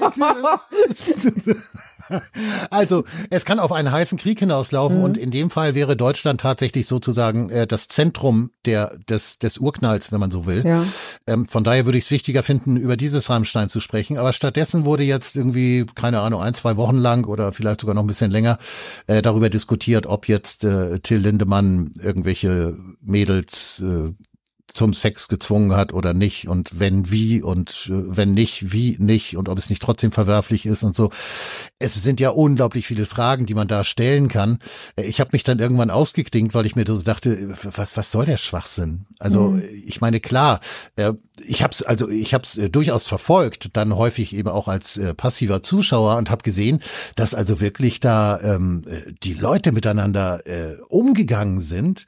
Also, es kann auf einen heißen Krieg hinauslaufen mhm. und in dem Fall wäre Deutschland tatsächlich sozusagen äh, das Zentrum der, des, des Urknalls, wenn man so will. Ja. Ähm, von daher würde ich es wichtiger finden, über dieses Rammstein zu sprechen. Aber stattdessen wurde jetzt irgendwie, keine Ahnung, ein, zwei Wochen lang oder vielleicht sogar noch ein bisschen länger äh, darüber diskutiert, ob jetzt äh, Till Lindemann irgendwelche Mädels äh, zum Sex gezwungen hat oder nicht und wenn wie und äh, wenn nicht, wie nicht und ob es nicht trotzdem verwerflich ist und so. Es sind ja unglaublich viele Fragen, die man da stellen kann. Äh, ich habe mich dann irgendwann ausgeklingt, weil ich mir so dachte, was was soll der Schwachsinn? Also mhm. ich meine klar, äh, ich habe es also ich habe es durchaus verfolgt, dann häufig eben auch als passiver Zuschauer und habe gesehen, dass also wirklich da ähm, die Leute miteinander äh, umgegangen sind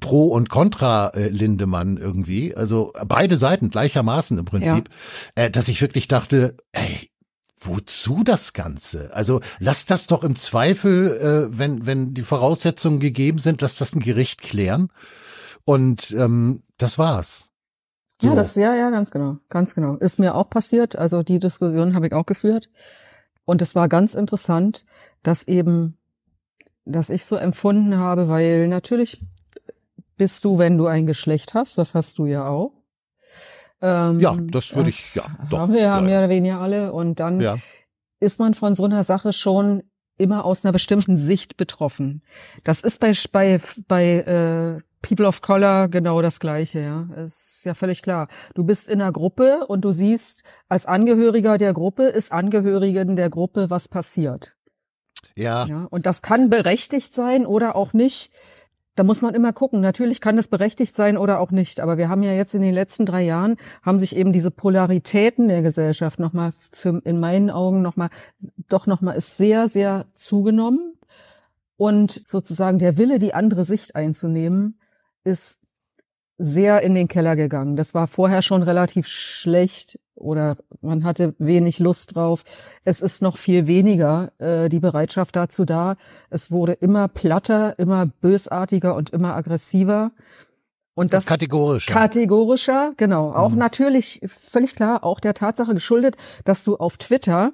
Pro und Contra äh, Lindemann irgendwie, also beide Seiten gleichermaßen im Prinzip, ja. äh, dass ich wirklich dachte, ey, wozu das Ganze? Also lass das doch im Zweifel, äh, wenn, wenn die Voraussetzungen gegeben sind, lass das ein Gericht klären. Und ähm, das war's. So. Ja, das, ja, ja, ganz genau, ganz genau. Ist mir auch passiert. Also die Diskussion habe ich auch geführt. Und es war ganz interessant, dass eben, dass ich so empfunden habe, weil natürlich bist du, wenn du ein Geschlecht hast. Das hast du ja auch. Ähm, ja, das würde ich, ja, doch. Haben wir ja, mehr oder weniger alle. Und dann ja. ist man von so einer Sache schon immer aus einer bestimmten Sicht betroffen. Das ist bei, bei, bei äh, People of Color genau das Gleiche, ja. Ist ja völlig klar. Du bist in einer Gruppe und du siehst, als Angehöriger der Gruppe ist Angehörigen der Gruppe was passiert. Ja. ja. Und das kann berechtigt sein oder auch nicht da muss man immer gucken. Natürlich kann das berechtigt sein oder auch nicht. Aber wir haben ja jetzt in den letzten drei Jahren haben sich eben diese Polaritäten der Gesellschaft nochmal für, in meinen Augen nochmal, doch nochmal ist sehr, sehr zugenommen. Und sozusagen der Wille, die andere Sicht einzunehmen, ist sehr in den Keller gegangen. Das war vorher schon relativ schlecht oder man hatte wenig Lust drauf. Es ist noch viel weniger äh, die Bereitschaft dazu da. Es wurde immer platter, immer bösartiger und immer aggressiver. Und das kategorischer. Kategorischer, genau. Auch mhm. natürlich völlig klar, auch der Tatsache geschuldet, dass du auf Twitter,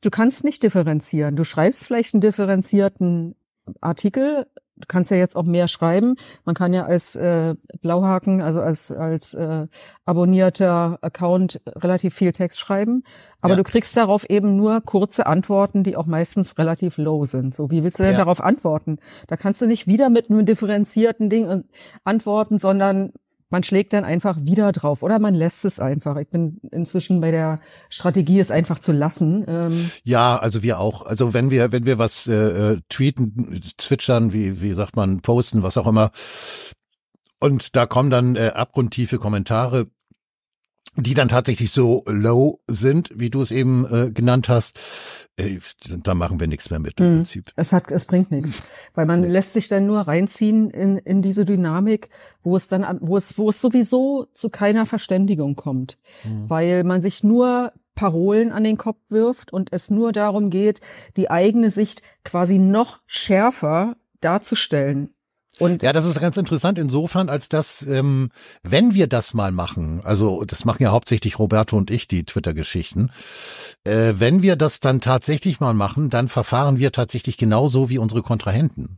du kannst nicht differenzieren. Du schreibst vielleicht einen differenzierten Artikel, du kannst ja jetzt auch mehr schreiben. Man kann ja als äh, Blauhaken, also als als äh, abonnierter Account relativ viel Text schreiben, aber ja. du kriegst darauf eben nur kurze Antworten, die auch meistens relativ low sind. So, wie willst du denn ja. darauf antworten? Da kannst du nicht wieder mit einem differenzierten Ding äh, antworten, sondern man schlägt dann einfach wieder drauf oder man lässt es einfach. Ich bin inzwischen bei der Strategie, es einfach zu lassen. Ähm ja, also wir auch. Also wenn wir, wenn wir was äh, äh, tweeten, zwitschern, wie, wie sagt man, posten, was auch immer, und da kommen dann äh, abgrundtiefe Kommentare, die dann tatsächlich so low sind, wie du es eben äh, genannt hast, äh, da machen wir nichts mehr mit im hm. Prinzip. Es hat, es bringt nichts, weil man nee. lässt sich dann nur reinziehen in, in diese Dynamik, wo es dann, wo es, wo es sowieso zu keiner Verständigung kommt, mhm. weil man sich nur Parolen an den Kopf wirft und es nur darum geht, die eigene Sicht quasi noch schärfer darzustellen und ja, das ist ganz interessant insofern, als dass, ähm, wenn wir das mal machen, also das machen ja hauptsächlich Roberto und ich, die Twitter-Geschichten, äh, wenn wir das dann tatsächlich mal machen, dann verfahren wir tatsächlich genauso wie unsere Kontrahenten.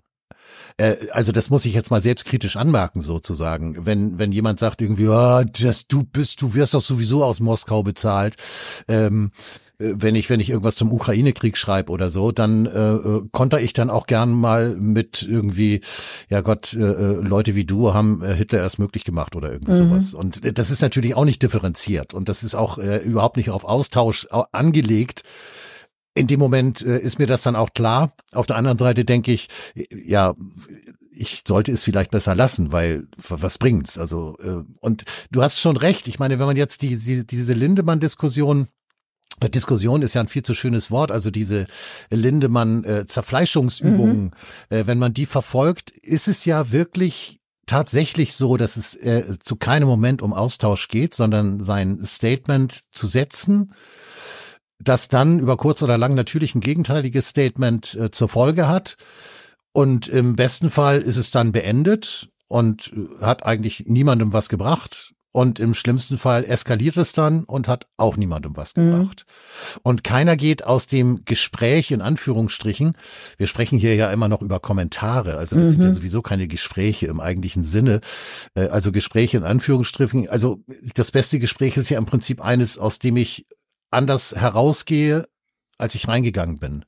äh, also das muss ich jetzt mal selbstkritisch anmerken sozusagen. Wenn wenn jemand sagt irgendwie, oh, das, du bist, du wirst doch sowieso aus Moskau bezahlt. Ähm, äh, wenn ich, wenn ich irgendwas zum Ukraine-Krieg schreibe oder so, dann äh, äh, konter ich dann auch gern mal mit irgendwie, ja Gott, äh, äh Leute wie du haben äh, Hitler erst möglich gemacht oder irgendwie mhm. sowas. Und das ist natürlich auch nicht differenziert und das ist auch äh, überhaupt nicht auf Austausch angelegt. In dem Moment äh, ist mir das dann auch klar. Auf der anderen Seite denke ich, ja, ich sollte es vielleicht besser lassen, weil was bringt's? Also äh, und du hast schon recht. Ich meine, wenn man jetzt die, die diese Lindemann-Diskussion Diskussion ist ja ein viel zu schönes Wort, also diese Lindemann-Zerfleischungsübungen, mhm. äh, wenn man die verfolgt, ist es ja wirklich tatsächlich so, dass es äh, zu keinem Moment um Austausch geht, sondern sein Statement zu setzen, das dann über kurz oder lang natürlich ein gegenteiliges Statement äh, zur Folge hat. Und im besten Fall ist es dann beendet und äh, hat eigentlich niemandem was gebracht. Und im schlimmsten Fall eskaliert es dann und hat auch niemandem was gebracht. Mhm. Und keiner geht aus dem Gespräch in Anführungsstrichen. Wir sprechen hier ja immer noch über Kommentare. Also das mhm. sind ja mhm. sowieso keine Gespräche im eigentlichen Sinne. Äh, also Gespräche in Anführungsstrichen. Also das beste Gespräch ist ja im Prinzip eines, aus dem ich anders herausgehe, als ich reingegangen bin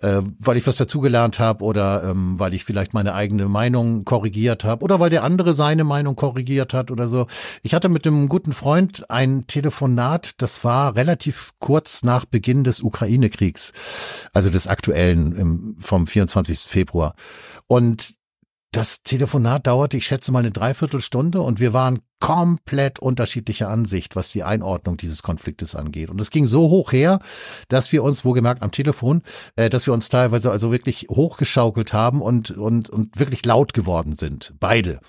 äh, weil ich was dazugelernt habe oder ähm, weil ich vielleicht meine eigene Meinung korrigiert habe oder weil der andere seine Meinung korrigiert hat oder so. Ich hatte mit einem guten Freund ein Telefonat, das war relativ kurz nach Beginn des Ukraine-Kriegs, also des aktuellen im, vom 24. Februar. Und das Telefonat dauerte, ich schätze mal, eine Dreiviertelstunde und wir waren komplett unterschiedlicher Ansicht, was die Einordnung dieses Konfliktes angeht. Und es ging so hoch her, dass wir uns, wohlgemerkt am Telefon, äh, dass wir uns teilweise also wirklich hochgeschaukelt haben und, und, und wirklich laut geworden sind. Beide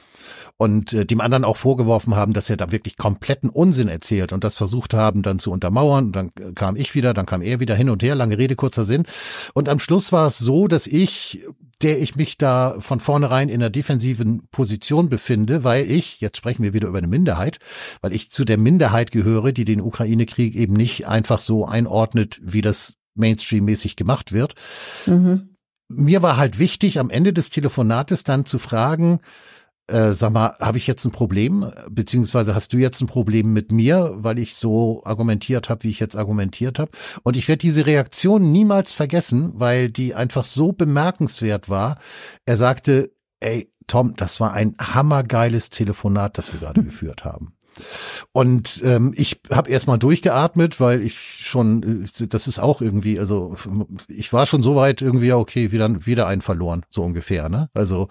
und äh, dem anderen auch vorgeworfen haben, dass er da wirklich kompletten Unsinn erzählt und das versucht haben dann zu untermauern. Und dann kam ich wieder, dann kam er wieder hin und her, lange Rede, kurzer Sinn. Und am Schluss war es so, dass ich der ich mich da von vornherein in einer defensiven Position befinde, weil ich, jetzt sprechen wir wieder über eine Minderheit, weil ich zu der Minderheit gehöre, die den Ukraine-Krieg eben nicht einfach so einordnet, wie das Mainstream-mäßig gemacht wird. Mhm. Mir war halt wichtig, am Ende des Telefonates dann zu fragen, äh, sag mal, habe ich jetzt ein Problem, beziehungsweise hast du jetzt ein Problem mit mir, weil ich so argumentiert habe, wie ich jetzt argumentiert habe. Und ich werde diese Reaktion niemals vergessen, weil die einfach so bemerkenswert war. Er sagte, ey, Tom, das war ein hammergeiles Telefonat, das wir gerade geführt haben. Und ähm, ich habe erstmal durchgeatmet, weil ich schon, äh, das ist auch irgendwie, also ich war schon so weit irgendwie, okay, wieder, wieder einen verloren, so ungefähr. Ne? Also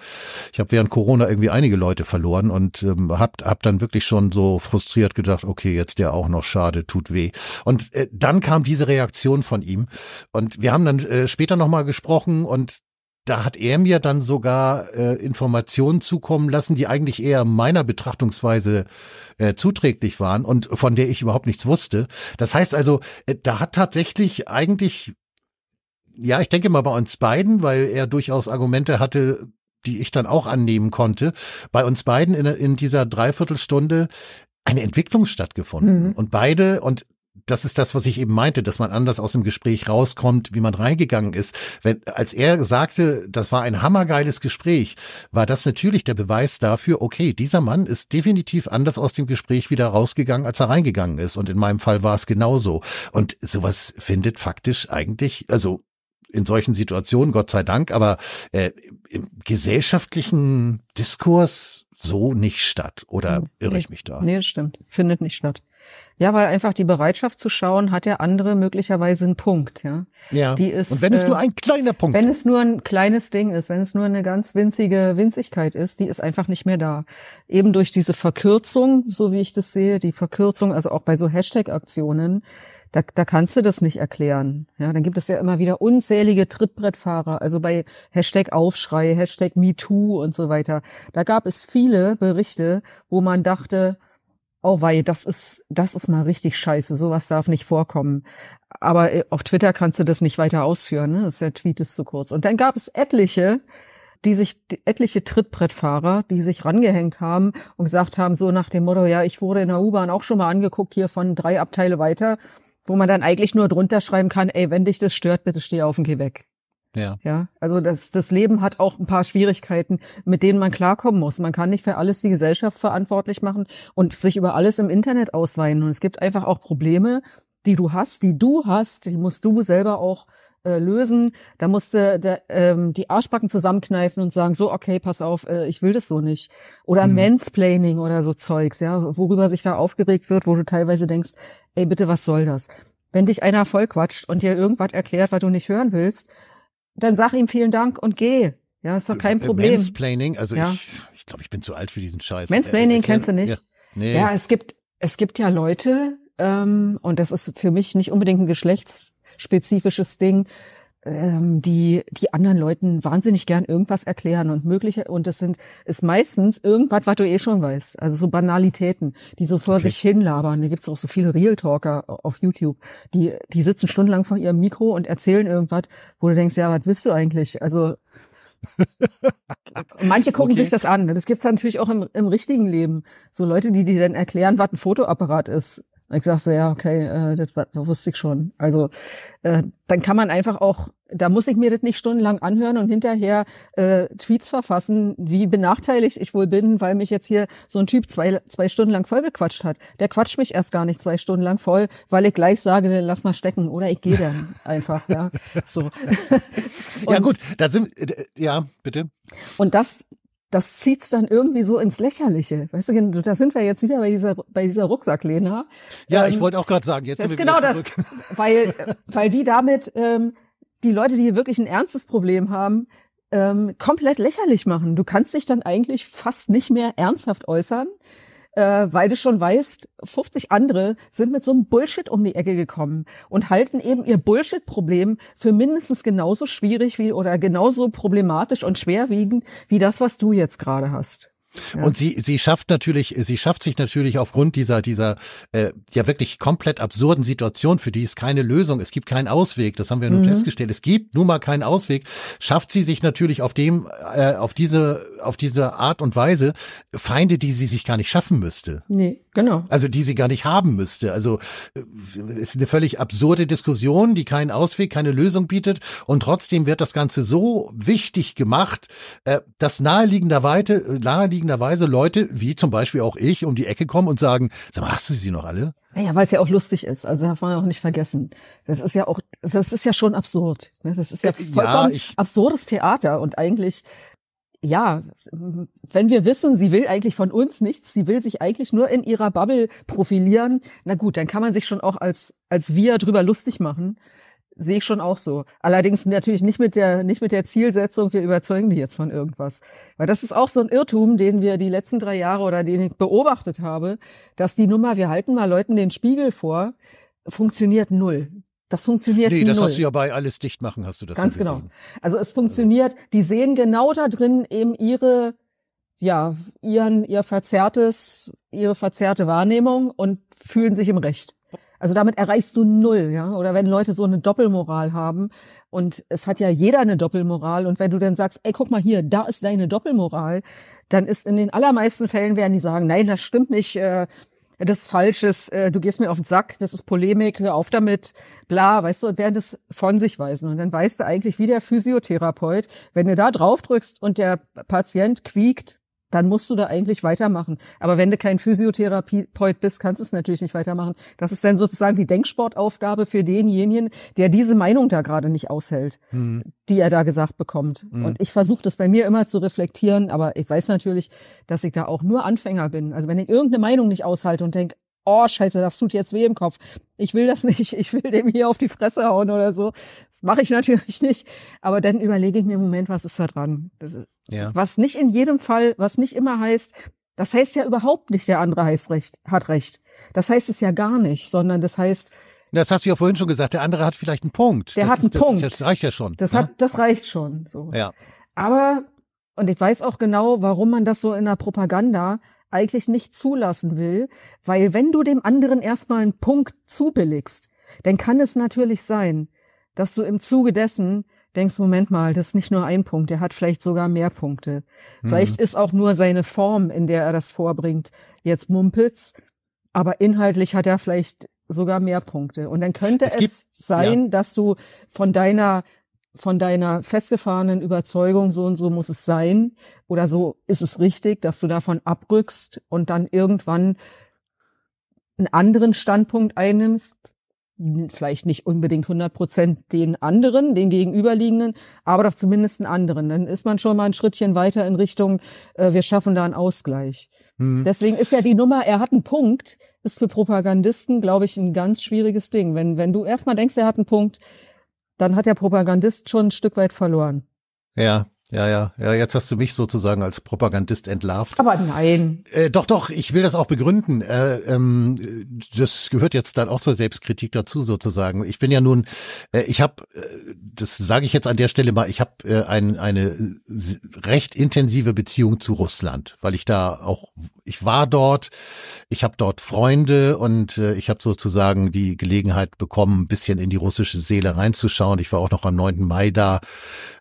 ich habe während Corona irgendwie einige Leute verloren und ähm, hab, hab dann wirklich schon so frustriert gedacht, okay, jetzt der auch noch, schade, tut weh. Und äh, dann kam diese Reaktion von ihm und wir haben dann äh, später nochmal gesprochen und da hat er mir dann sogar äh, Informationen zukommen lassen, die eigentlich eher meiner Betrachtungsweise äh, zuträglich waren und von der ich überhaupt nichts wusste. Das heißt also, äh, da hat tatsächlich eigentlich, ja, ich denke mal bei uns beiden, weil er durchaus Argumente hatte, die ich dann auch annehmen konnte, bei uns beiden in, in dieser Dreiviertelstunde eine Entwicklung stattgefunden. Mhm. Und beide, und das ist das, was ich eben meinte, dass man anders aus dem Gespräch rauskommt, wie man reingegangen ist. Wenn, als er sagte, das war ein hammergeiles Gespräch, war das natürlich der Beweis dafür, okay, dieser Mann ist definitiv anders aus dem Gespräch wieder rausgegangen, als er reingegangen ist. Und in meinem Fall war es genauso. Und sowas findet faktisch eigentlich, also in solchen Situationen, Gott sei Dank, aber äh, im gesellschaftlichen Diskurs so nicht statt. Oder irre ich mich da? Nee, das stimmt. Findet nicht statt. Ja, weil einfach die Bereitschaft zu schauen, hat der andere möglicherweise einen Punkt, ja. Ja. Die ist, und wenn es äh, nur ein kleiner Punkt Wenn es nur ein kleines Ding ist, wenn es nur eine ganz winzige Winzigkeit ist, die ist einfach nicht mehr da. Eben durch diese Verkürzung, so wie ich das sehe, die Verkürzung, also auch bei so Hashtag-Aktionen, da, da kannst du das nicht erklären. Ja, dann gibt es ja immer wieder unzählige Trittbrettfahrer, also bei Hashtag Aufschrei, Hashtag MeToo und so weiter. Da gab es viele Berichte, wo man dachte, oh wei, das ist, das ist mal richtig scheiße, sowas darf nicht vorkommen. Aber äh, auf Twitter kannst du das nicht weiter ausführen, ne? der Tweet ist zu kurz. Und dann gab es etliche, die sich, etliche Trittbrettfahrer, die sich rangehängt haben und gesagt haben, so nach dem Motto, ja, ich wurde in der U-Bahn auch schon mal angeguckt, hier von drei Abteile weiter, wo man dann eigentlich nur drunter schreiben kann, ey, wenn dich das stört, bitte steh auf und geh weg. Ja. Ja. Also das, das Leben hat auch ein paar Schwierigkeiten, mit denen man klarkommen muss. Man kann nicht für alles die Gesellschaft verantwortlich machen und sich über alles im Internet ausweinen. Und es gibt einfach auch Probleme, die du hast, die du hast, die musst du selber auch äh, lösen. Da musste der, ähm, die Arschbacken zusammenkneifen und sagen, so, okay, pass auf, äh, ich will das so nicht. Oder mhm. Mansplaining oder so Zeugs, ja, worüber sich da aufgeregt wird, wo du teilweise denkst, ey, bitte, was soll das? Wenn dich einer vollquatscht und dir irgendwas erklärt, was du nicht hören willst, dann sag ihm vielen Dank und geh. Ja, ist doch kein äh, Problem. Mansplaining, also ja. ich, ich glaube, ich bin zu alt für diesen Scheiß. Mansplaining kennst du nicht? Ja, nee. ja, es gibt, es gibt ja Leute, ähm, und das ist für mich nicht unbedingt ein geschlechtsspezifisches Ding, ähm, die die anderen Leuten wahnsinnig gern irgendwas erklären und mögliche und das sind ist meistens irgendwas, was du eh schon weißt, also so Banalitäten, die so vor okay. sich hinlabern. Da gibt's auch so viele Real Talker auf YouTube, die die sitzen stundenlang vor ihrem Mikro und erzählen irgendwas, wo du denkst, ja, was willst du eigentlich? Also Manche gucken okay. sich das an. Das gibt's natürlich auch im, im richtigen Leben. So Leute, die dir dann erklären, was ein Fotoapparat ist. Ich sag so, ja, okay, äh, das, das wusste ich schon. Also äh, dann kann man einfach auch, da muss ich mir das nicht stundenlang anhören und hinterher äh, Tweets verfassen, wie benachteiligt ich wohl bin, weil mich jetzt hier so ein Typ zwei, zwei Stunden lang vollgequatscht hat. Der quatscht mich erst gar nicht zwei Stunden lang voll, weil ich gleich sage, lass mal stecken oder ich gehe dann einfach, ja. So. ja gut, da sind, äh, ja, bitte. Und das, das zieht's dann irgendwie so ins Lächerliche. Weißt du, da sind wir jetzt wieder bei dieser, bei dieser Rucksacklehner. Ja, ähm, ich wollte auch gerade sagen, jetzt sind wir genau das, weil, weil die damit ähm, die Leute, die wirklich ein ernstes Problem haben, ähm, komplett lächerlich machen. Du kannst dich dann eigentlich fast nicht mehr ernsthaft äußern, äh, weil du schon weißt, 50 andere sind mit so einem Bullshit um die Ecke gekommen und halten eben ihr Bullshit-Problem für mindestens genauso schwierig wie oder genauso problematisch und schwerwiegend wie das, was du jetzt gerade hast. Ja. Und sie, sie schafft natürlich, sie schafft sich natürlich aufgrund dieser, dieser äh, ja wirklich komplett absurden Situation, für die es keine Lösung, es gibt keinen Ausweg, das haben wir nun mhm. festgestellt, es gibt nun mal keinen Ausweg, schafft sie sich natürlich auf dem, äh, auf diese, auf diese Art und Weise Feinde, die sie sich gar nicht schaffen müsste. Nee, genau. Also die sie gar nicht haben müsste. Also äh, ist eine völlig absurde Diskussion, die keinen Ausweg, keine Lösung bietet und trotzdem wird das Ganze so wichtig gemacht, äh, dass naheliegenderweise, naheliegend naheliegenderweise Leute, wie zum Beispiel auch ich, um die Ecke kommen und sagen, sag mal, hast du sie noch alle? Naja, weil es ja auch lustig ist. Also darf man auch nicht vergessen. Das ist ja auch, das ist ja schon absurd. Ne? Das ist ja äh, vollkommen ja, absurdes Theater und eigentlich ja, wenn wir wissen, sie will eigentlich von uns nichts, sie will sich eigentlich nur in ihrer Bubble profilieren, na gut, dann kann man sich schon auch als, als wir drüber lustig machen sehe ich schon auch so. Allerdings natürlich nicht mit der, nicht mit der Zielsetzung, wir überzeugen die jetzt von irgendwas. Weil das ist auch so ein Irrtum, den wir die letzten drei Jahre oder den ich beobachtet habe, dass die Nummer, wir halten mal Leuten den Spiegel vor, funktioniert null. Das funktioniert nee, das null. hast du ja bei alles dicht machen, hast du das Ganz genau. Also es funktioniert, die sehen genau da drin eben ihre, ja, ihren, ihr verzerrtes, ihre verzerrte Wahrnehmung und fühlen sich im Recht. Also damit erreichst du null, ja. Oder wenn Leute so eine Doppelmoral haben und es hat ja jeder eine Doppelmoral und wenn du dann sagst, ey, guck mal hier, da ist deine Doppelmoral, dann ist in den allermeisten Fällen werden die sagen, nein, das stimmt nicht, äh, das ist falsches, äh, du gehst mir auf den Sack, das ist Polemik, hör auf damit, bla, weißt du, und werden das von sich weisen. Und dann weißt du eigentlich wie der Physiotherapeut, wenn du da drauf drückst und der Patient quiekt, dann musst du da eigentlich weitermachen. Aber wenn du kein Physiotherapeut bist, kannst du es natürlich nicht weitermachen. Das ist dann sozusagen die Denksportaufgabe für denjenigen, der diese Meinung da gerade nicht aushält, mhm. die er da gesagt bekommt. Mhm. Und ich versuche das bei mir immer zu reflektieren, aber ich weiß natürlich, dass ich da auch nur Anfänger bin. Also wenn ich irgendeine Meinung nicht aushalte und denke, oh scheiße, das tut jetzt weh im Kopf. Ich will das nicht, ich will dem hier auf die Fresse hauen oder so. Das mache ich natürlich nicht. Aber dann überlege ich mir im Moment, was ist da dran? Ist, ja. Was nicht in jedem Fall, was nicht immer heißt, das heißt ja überhaupt nicht, der andere heißt recht, hat recht. Das heißt es ja gar nicht, sondern das heißt, das hast du ja vorhin schon gesagt. Der andere hat vielleicht einen Punkt. Der das hat einen ist, Punkt. Das reicht ja schon. Das ne? hat, das reicht schon. So. Ja. Aber und ich weiß auch genau, warum man das so in der Propaganda eigentlich nicht zulassen will, weil wenn du dem anderen erstmal einen Punkt zubilligst, dann kann es natürlich sein, dass du im Zuge dessen denkst, Moment mal, das ist nicht nur ein Punkt, der hat vielleicht sogar mehr Punkte. Mhm. Vielleicht ist auch nur seine Form, in der er das vorbringt, jetzt Mumpitz, aber inhaltlich hat er vielleicht sogar mehr Punkte. Und dann könnte es, es gibt, sein, ja. dass du von deiner von deiner festgefahrenen Überzeugung, so und so muss es sein, oder so ist es richtig, dass du davon abrückst und dann irgendwann einen anderen Standpunkt einnimmst, vielleicht nicht unbedingt 100 Prozent den anderen, den gegenüberliegenden, aber doch zumindest einen anderen. Dann ist man schon mal ein Schrittchen weiter in Richtung, äh, wir schaffen da einen Ausgleich. Mhm. Deswegen ist ja die Nummer, er hat einen Punkt, ist für Propagandisten, glaube ich, ein ganz schwieriges Ding. Wenn, wenn du erstmal denkst, er hat einen Punkt, dann hat der Propagandist schon ein Stück weit verloren. Ja, ja, ja, ja, jetzt hast du mich sozusagen als Propagandist entlarvt. Aber nein. Äh, doch, doch, ich will das auch begründen. Äh, ähm, das gehört jetzt dann auch zur Selbstkritik dazu sozusagen. Ich bin ja nun, äh, ich habe, äh, das sage ich jetzt an der Stelle mal, ich habe äh, ein, eine recht intensive Beziehung zu Russland, weil ich da auch, ich war dort, ich habe dort Freunde und äh, ich habe sozusagen die Gelegenheit bekommen, ein bisschen in die russische Seele reinzuschauen. Ich war auch noch am 9. Mai da,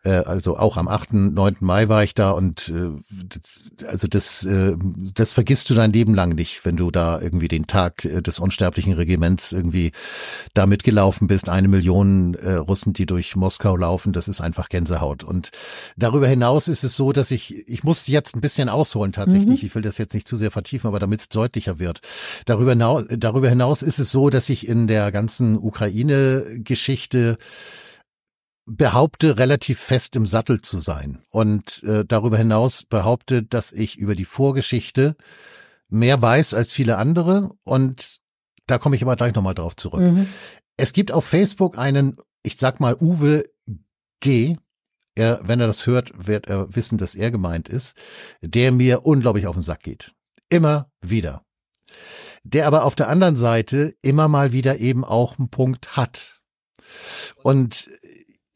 also auch am 8. 9. Mai war ich da und äh, also das, äh, das vergisst du dein Leben lang nicht, wenn du da irgendwie den Tag äh, des unsterblichen Regiments irgendwie da mitgelaufen bist. Eine Million äh, Russen, die durch Moskau laufen, das ist einfach Gänsehaut. Und darüber hinaus ist es so, dass ich, ich muss jetzt ein bisschen ausholen tatsächlich. Mhm. Ich will das jetzt nicht zu sehr vertiefen, aber damit es deutlicher wird. Darüber hinaus, darüber hinaus ist es so, dass ich in der ganzen Ukraine-Geschichte behaupte, relativ fest im Sattel zu sein und äh, darüber hinaus behaupte, dass ich über die Vorgeschichte mehr weiß als viele andere und da komme ich aber gleich nochmal drauf zurück. Mhm. Es gibt auf Facebook einen, ich sag mal, Uwe G., er, wenn er das hört, wird er wissen, dass er gemeint ist, der mir unglaublich auf den Sack geht. Immer wieder. Der aber auf der anderen Seite immer mal wieder eben auch einen Punkt hat. Und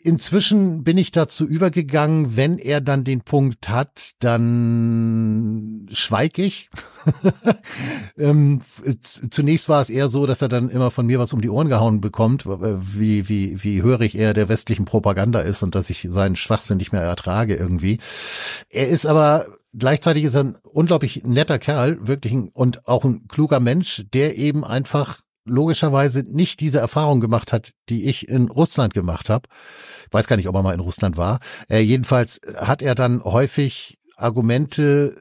Inzwischen bin ich dazu übergegangen, wenn er dann den Punkt hat, dann schweig ich. ähm, zunächst war es eher so, dass er dann immer von mir was um die Ohren gehauen bekommt, wie, wie, wie hörig er der westlichen Propaganda ist und dass ich seinen Schwachsinn nicht mehr ertrage irgendwie. Er ist aber gleichzeitig ist er ein unglaublich netter Kerl, wirklich ein, und auch ein kluger Mensch, der eben einfach logischerweise nicht diese Erfahrung gemacht hat, die ich in Russland gemacht habe. Ich weiß gar nicht, ob er mal in Russland war. Äh, jedenfalls hat er dann häufig Argumente,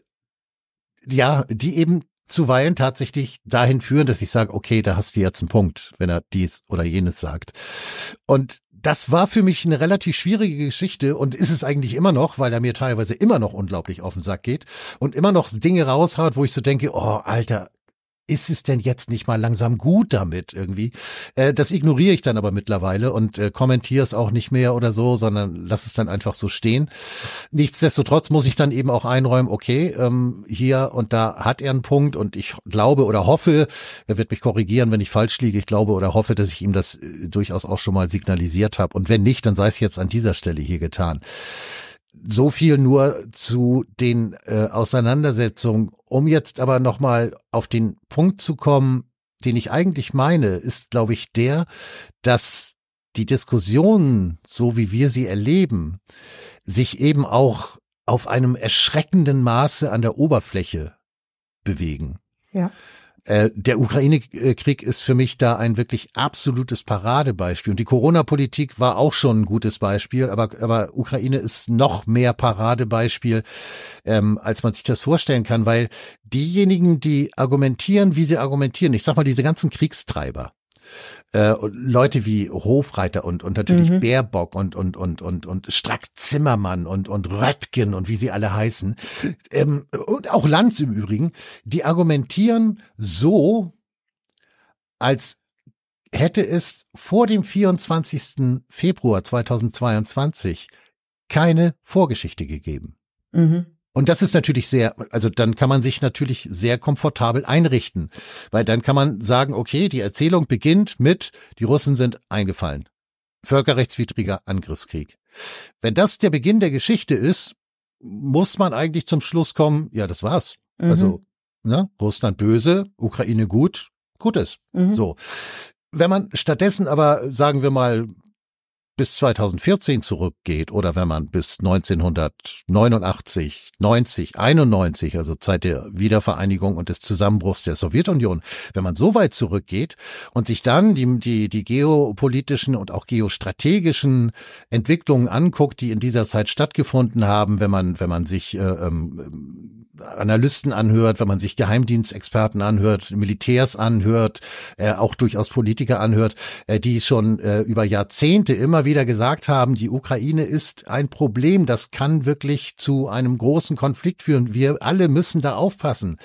ja, die eben zuweilen tatsächlich dahin führen, dass ich sage, okay, da hast du jetzt einen Punkt, wenn er dies oder jenes sagt. Und das war für mich eine relativ schwierige Geschichte und ist es eigentlich immer noch, weil er mir teilweise immer noch unglaublich auf den Sack geht und immer noch Dinge raushaut, wo ich so denke, oh, Alter, ist es denn jetzt nicht mal langsam gut damit irgendwie? Äh, das ignoriere ich dann aber mittlerweile und äh, kommentiere es auch nicht mehr oder so, sondern lass es dann einfach so stehen. Nichtsdestotrotz muss ich dann eben auch einräumen, okay, ähm, hier und da hat er einen Punkt und ich glaube oder hoffe, er wird mich korrigieren, wenn ich falsch liege, ich glaube oder hoffe, dass ich ihm das äh, durchaus auch schon mal signalisiert habe. Und wenn nicht, dann sei es jetzt an dieser Stelle hier getan. So viel nur zu den äh, Auseinandersetzungen. Um jetzt aber nochmal auf den Punkt zu kommen, den ich eigentlich meine, ist, glaube ich, der, dass die Diskussionen, so wie wir sie erleben, sich eben auch auf einem erschreckenden Maße an der Oberfläche bewegen. Ja. Äh, der Ukraine-Krieg ist für mich da ein wirklich absolutes Paradebeispiel. Und die Corona-Politik war auch schon ein gutes Beispiel, aber, aber Ukraine ist noch mehr Paradebeispiel, ähm, als man sich das vorstellen kann, weil diejenigen, die argumentieren, wie sie argumentieren, ich sag mal, diese ganzen Kriegstreiber, äh, Leute wie Hofreiter und, und natürlich mhm. Baerbock und, und, und, und, und Strack Zimmermann und, und Röttgen und wie sie alle heißen, ähm, und auch Lanz im Übrigen, die argumentieren so, als hätte es vor dem 24. Februar 2022 keine Vorgeschichte gegeben. Mhm. Und das ist natürlich sehr, also dann kann man sich natürlich sehr komfortabel einrichten, weil dann kann man sagen, okay, die Erzählung beginnt mit, die Russen sind eingefallen. Völkerrechtswidriger Angriffskrieg. Wenn das der Beginn der Geschichte ist, muss man eigentlich zum Schluss kommen, ja, das war's. Mhm. Also, ne, Russland böse, Ukraine gut, gut ist. Mhm. So. Wenn man stattdessen aber, sagen wir mal, bis 2014 zurückgeht oder wenn man bis 1989, 90, 91, also Zeit der Wiedervereinigung und des Zusammenbruchs der Sowjetunion, wenn man so weit zurückgeht und sich dann die, die, die geopolitischen und auch geostrategischen Entwicklungen anguckt, die in dieser Zeit stattgefunden haben, wenn man, wenn man sich äh, ähm, Analysten anhört, wenn man sich Geheimdienstexperten anhört, Militärs anhört, äh, auch durchaus Politiker anhört, äh, die schon äh, über Jahrzehnte immer wieder gesagt haben, die Ukraine ist ein Problem, das kann wirklich zu einem großen Konflikt führen. Wir alle müssen da aufpassen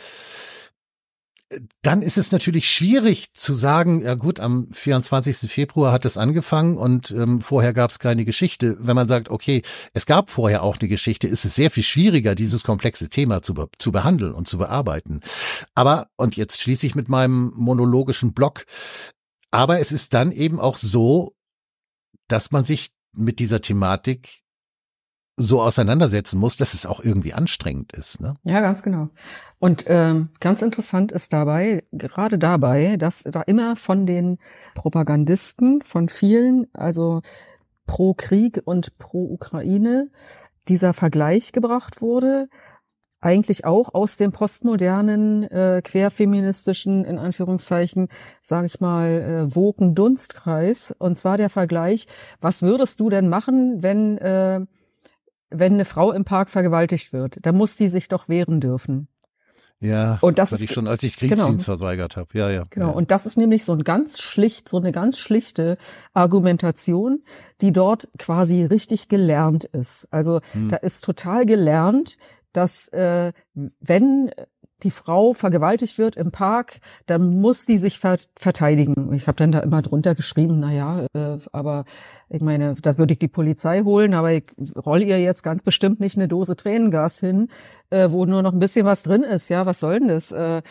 dann ist es natürlich schwierig zu sagen, ja gut, am 24. Februar hat es angefangen und ähm, vorher gab es keine Geschichte. Wenn man sagt, okay, es gab vorher auch eine Geschichte, ist es sehr viel schwieriger, dieses komplexe Thema zu, be zu behandeln und zu bearbeiten. Aber, und jetzt schließe ich mit meinem monologischen Block, aber es ist dann eben auch so, dass man sich mit dieser Thematik so auseinandersetzen muss, dass es auch irgendwie anstrengend ist. Ne? Ja, ganz genau. Und ähm, ganz interessant ist dabei, gerade dabei, dass da immer von den Propagandisten, von vielen, also pro Krieg und pro Ukraine, dieser Vergleich gebracht wurde, eigentlich auch aus dem postmodernen, äh, querfeministischen, in Anführungszeichen, sage ich mal, äh, woken Dunstkreis. Und zwar der Vergleich, was würdest du denn machen, wenn äh, wenn eine Frau im Park vergewaltigt wird, dann muss die sich doch wehren dürfen. Ja, und das, das ich schon, als ich Kriegsdienst genau, verweigert habe. Ja, ja. Genau. Ja. Und das ist nämlich so ein ganz schlicht, so eine ganz schlichte Argumentation, die dort quasi richtig gelernt ist. Also hm. da ist total gelernt, dass äh, wenn die Frau vergewaltigt wird im Park, dann muss sie sich ver verteidigen. Ich habe dann da immer drunter geschrieben, na ja, äh, aber ich meine, da würde ich die Polizei holen, aber ich roll ihr jetzt ganz bestimmt nicht eine Dose Tränengas hin, äh, wo nur noch ein bisschen was drin ist. Ja, was soll denn das? Äh,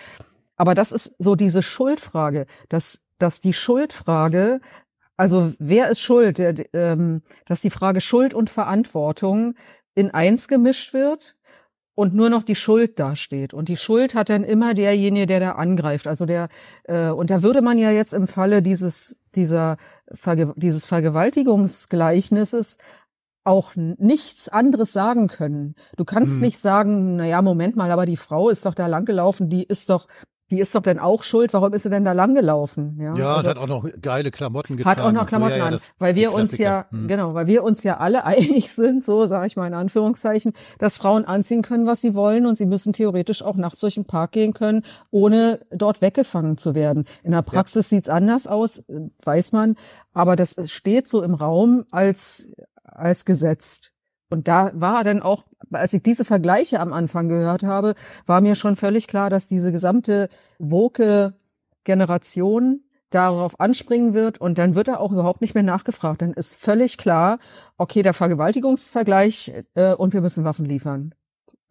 aber das ist so diese Schuldfrage, dass, dass die Schuldfrage also wer ist schuld? Ähm, dass die Frage Schuld und Verantwortung in eins gemischt wird und nur noch die Schuld dasteht. Und die Schuld hat dann immer derjenige, der da angreift. Also der, äh, und da würde man ja jetzt im Falle dieses, dieser, Verge dieses Vergewaltigungsgleichnisses auch nichts anderes sagen können. Du kannst hm. nicht sagen, na ja, Moment mal, aber die Frau ist doch da langgelaufen, die ist doch die ist doch dann auch schuld, warum ist sie denn da langgelaufen? Ja, ja also, hat auch noch geile Klamotten getragen. Hat auch noch Klamotten so. ja, ja, an, weil wir uns ja, hm. genau, weil wir uns ja alle einig sind, so sage ich mal in Anführungszeichen, dass Frauen anziehen können, was sie wollen und sie müssen theoretisch auch nachts durch den Park gehen können, ohne dort weggefangen zu werden. In der Praxis ja. sieht's anders aus, weiß man, aber das steht so im Raum als als gesetzt. Und da war dann auch, als ich diese Vergleiche am Anfang gehört habe, war mir schon völlig klar, dass diese gesamte woke Generation darauf anspringen wird und dann wird er auch überhaupt nicht mehr nachgefragt. Dann ist völlig klar, okay, der Vergewaltigungsvergleich äh, und wir müssen Waffen liefern.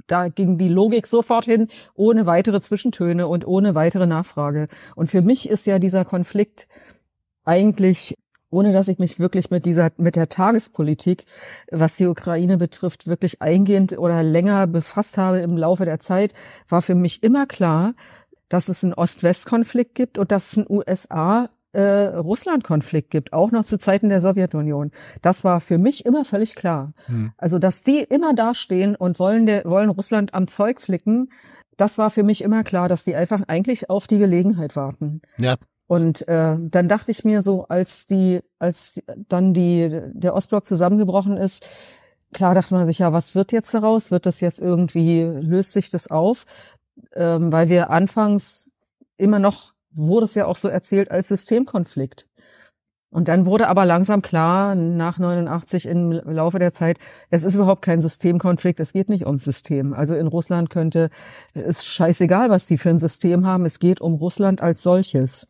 Da ging die Logik sofort hin, ohne weitere Zwischentöne und ohne weitere Nachfrage. Und für mich ist ja dieser Konflikt eigentlich ohne dass ich mich wirklich mit dieser, mit der Tagespolitik, was die Ukraine betrifft, wirklich eingehend oder länger befasst habe im Laufe der Zeit, war für mich immer klar, dass es einen Ost-West-Konflikt gibt und dass es einen USA äh, Russland-Konflikt gibt, auch noch zu Zeiten der Sowjetunion. Das war für mich immer völlig klar. Hm. Also, dass die immer dastehen und wollen, der, wollen Russland am Zeug flicken, das war für mich immer klar, dass die einfach eigentlich auf die Gelegenheit warten. Ja. Und äh, dann dachte ich mir so, als die, als dann die der Ostblock zusammengebrochen ist, klar dachte man sich ja, was wird jetzt daraus? Wird das jetzt irgendwie löst sich das auf? Ähm, weil wir anfangs immer noch wurde es ja auch so erzählt als Systemkonflikt. Und dann wurde aber langsam klar, nach 89 im Laufe der Zeit, es ist überhaupt kein Systemkonflikt, es geht nicht ums System. Also in Russland könnte, es ist scheißegal, was die für ein System haben, es geht um Russland als solches.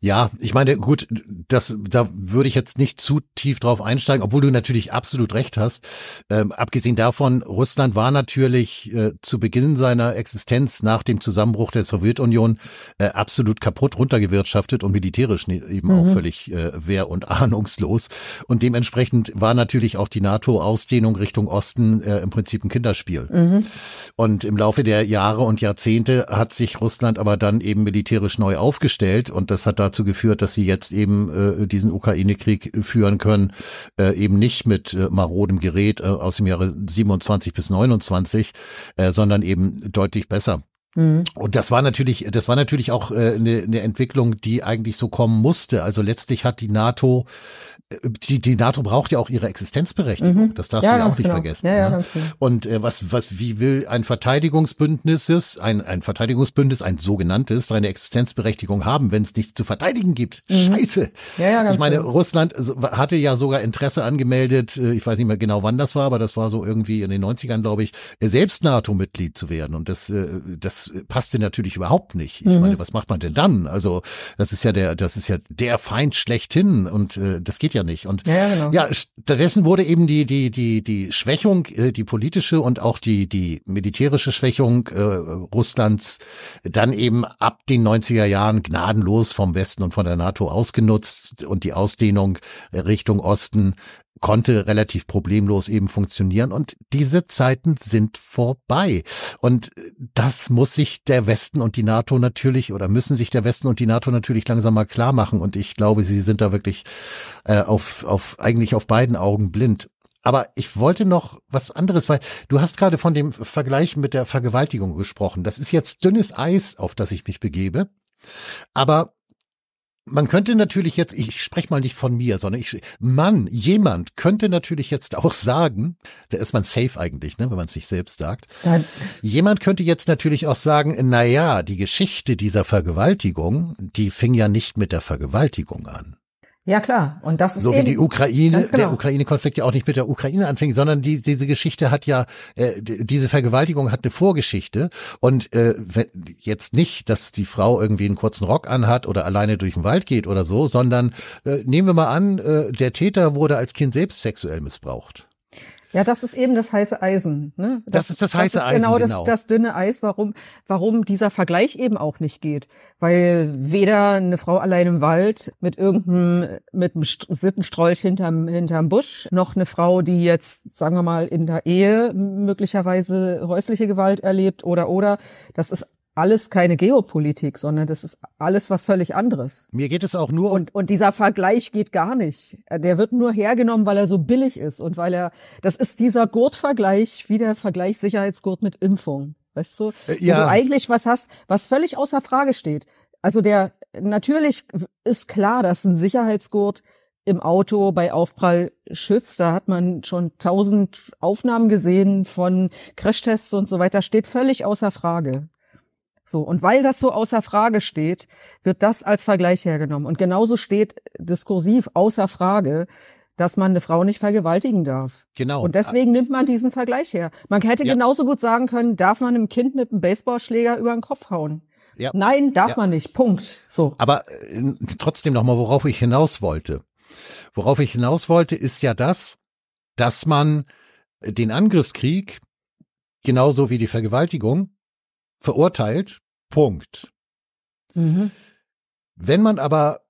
Ja, ich meine, gut, das, da würde ich jetzt nicht zu tief drauf einsteigen, obwohl du natürlich absolut recht hast. Ähm, abgesehen davon, Russland war natürlich äh, zu Beginn seiner Existenz nach dem Zusammenbruch der Sowjetunion äh, absolut kaputt runtergewirtschaftet und militärisch ne, eben mhm. auch völlig äh, wehr- und ahnungslos. Und dementsprechend war natürlich auch die NATO-Ausdehnung Richtung Osten äh, im Prinzip ein Kinderspiel. Mhm. Und im Laufe der Jahre und Jahrzehnte hat sich Russland aber dann eben militärisch neu aufgestellt und das hat dazu geführt, dass sie jetzt eben äh, diesen Ukraine-Krieg führen können, äh, eben nicht mit äh, marodem Gerät äh, aus dem Jahre 27 bis 29, äh, sondern eben deutlich besser. Mhm. Und das war natürlich, das war natürlich auch äh, eine, eine Entwicklung, die eigentlich so kommen musste. Also letztlich hat die NATO die, die NATO braucht ja auch ihre Existenzberechtigung. Mhm. Das darfst ja, du ja auch nicht genau. vergessen. Ja, ja, ne? genau. Und äh, was, was, wie will ein Verteidigungsbündnis, ein, ein Verteidigungsbündnis, ein sogenanntes, seine Existenzberechtigung haben, wenn es nichts zu verteidigen gibt? Mhm. Scheiße. Ja, ja, ganz ich meine, genau. Russland hatte ja sogar Interesse angemeldet, äh, ich weiß nicht mehr genau wann das war, aber das war so irgendwie in den 90ern, glaube ich, selbst NATO-Mitglied zu werden. Und das, äh, das passte natürlich überhaupt nicht. Ich mhm. meine, was macht man denn dann? Also, das ist ja der, das ist ja der Feind schlechthin und äh, das geht ja nicht. Und ja, genau. ja, stattdessen wurde eben die, die, die, die Schwächung, äh, die politische und auch die, die militärische Schwächung äh, Russlands dann eben ab den 90er Jahren gnadenlos vom Westen und von der NATO ausgenutzt und die Ausdehnung Richtung Osten konnte relativ problemlos eben funktionieren und diese Zeiten sind vorbei. Und das muss sich der Westen und die NATO natürlich oder müssen sich der Westen und die NATO natürlich langsam mal klar machen. Und ich glaube, sie sind da wirklich äh, auf, auf eigentlich auf beiden Augen blind. Aber ich wollte noch was anderes, weil du hast gerade von dem Vergleich mit der Vergewaltigung gesprochen. Das ist jetzt dünnes Eis, auf das ich mich begebe. Aber man könnte natürlich jetzt, ich spreche mal nicht von mir, sondern ich, Mann, jemand könnte natürlich jetzt auch sagen, da ist man safe eigentlich, ne, wenn man es nicht selbst sagt. Ja. Jemand könnte jetzt natürlich auch sagen, na ja, die Geschichte dieser Vergewaltigung, die fing ja nicht mit der Vergewaltigung an. Ja klar, und das ist so wie die Ukraine, genau. der Ukraine-Konflikt ja auch nicht mit der Ukraine anfing, sondern die, diese Geschichte hat ja, äh, diese Vergewaltigung hat eine Vorgeschichte und äh, jetzt nicht, dass die Frau irgendwie einen kurzen Rock anhat oder alleine durch den Wald geht oder so, sondern äh, nehmen wir mal an, äh, der Täter wurde als Kind selbst sexuell missbraucht. Ja, das ist eben das heiße Eisen. Ne? Das, das ist das heiße das ist Eisen, genau. genau. Das, das dünne Eis, warum, warum dieser Vergleich eben auch nicht geht. Weil weder eine Frau allein im Wald mit irgendeinem, mit einem Sittenstrolch hinterm, hinterm Busch, noch eine Frau, die jetzt, sagen wir mal, in der Ehe möglicherweise häusliche Gewalt erlebt oder, oder, das ist alles keine Geopolitik, sondern das ist alles was völlig anderes. Mir geht es auch nur und und dieser Vergleich geht gar nicht. Der wird nur hergenommen, weil er so billig ist und weil er das ist dieser Gurtvergleich wie der Vergleich Sicherheitsgurt mit Impfung. Weißt du, äh, ja. wo du eigentlich was hast, was völlig außer Frage steht. Also der natürlich ist klar, dass ein Sicherheitsgurt im Auto bei Aufprall schützt. Da hat man schon tausend Aufnahmen gesehen von Crashtests und so weiter. Steht völlig außer Frage. So. Und weil das so außer Frage steht, wird das als Vergleich hergenommen. Und genauso steht diskursiv außer Frage, dass man eine Frau nicht vergewaltigen darf. Genau. Und deswegen nimmt man diesen Vergleich her. Man hätte ja. genauso gut sagen können, darf man einem Kind mit einem Baseballschläger über den Kopf hauen? Ja. Nein, darf ja. man nicht. Punkt. So. Aber äh, trotzdem nochmal, worauf ich hinaus wollte. Worauf ich hinaus wollte, ist ja das, dass man den Angriffskrieg genauso wie die Vergewaltigung verurteilt. Punkt. Mhm. Wenn man aber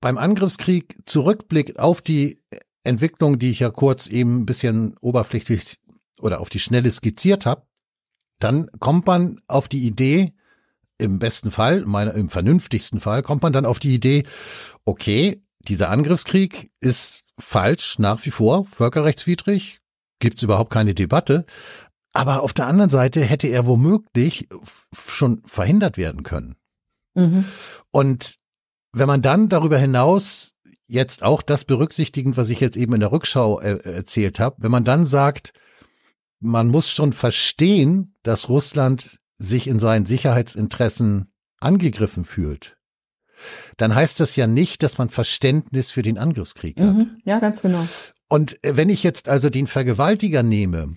beim Angriffskrieg zurückblickt auf die Entwicklung, die ich ja kurz eben ein bisschen oberflächlich oder auf die Schnelle skizziert habe, dann kommt man auf die Idee, im besten Fall, meiner, im vernünftigsten Fall, kommt man dann auf die Idee, okay, dieser Angriffskrieg ist falsch nach wie vor, völkerrechtswidrig, gibt's überhaupt keine Debatte, aber auf der anderen Seite hätte er womöglich schon verhindert werden können. Mhm. Und wenn man dann darüber hinaus jetzt auch das berücksichtigend, was ich jetzt eben in der Rückschau äh, erzählt habe, wenn man dann sagt, man muss schon verstehen, dass Russland sich in seinen Sicherheitsinteressen angegriffen fühlt, dann heißt das ja nicht, dass man Verständnis für den Angriffskrieg hat. Mhm. Ja, ganz genau. Und wenn ich jetzt also den Vergewaltiger nehme,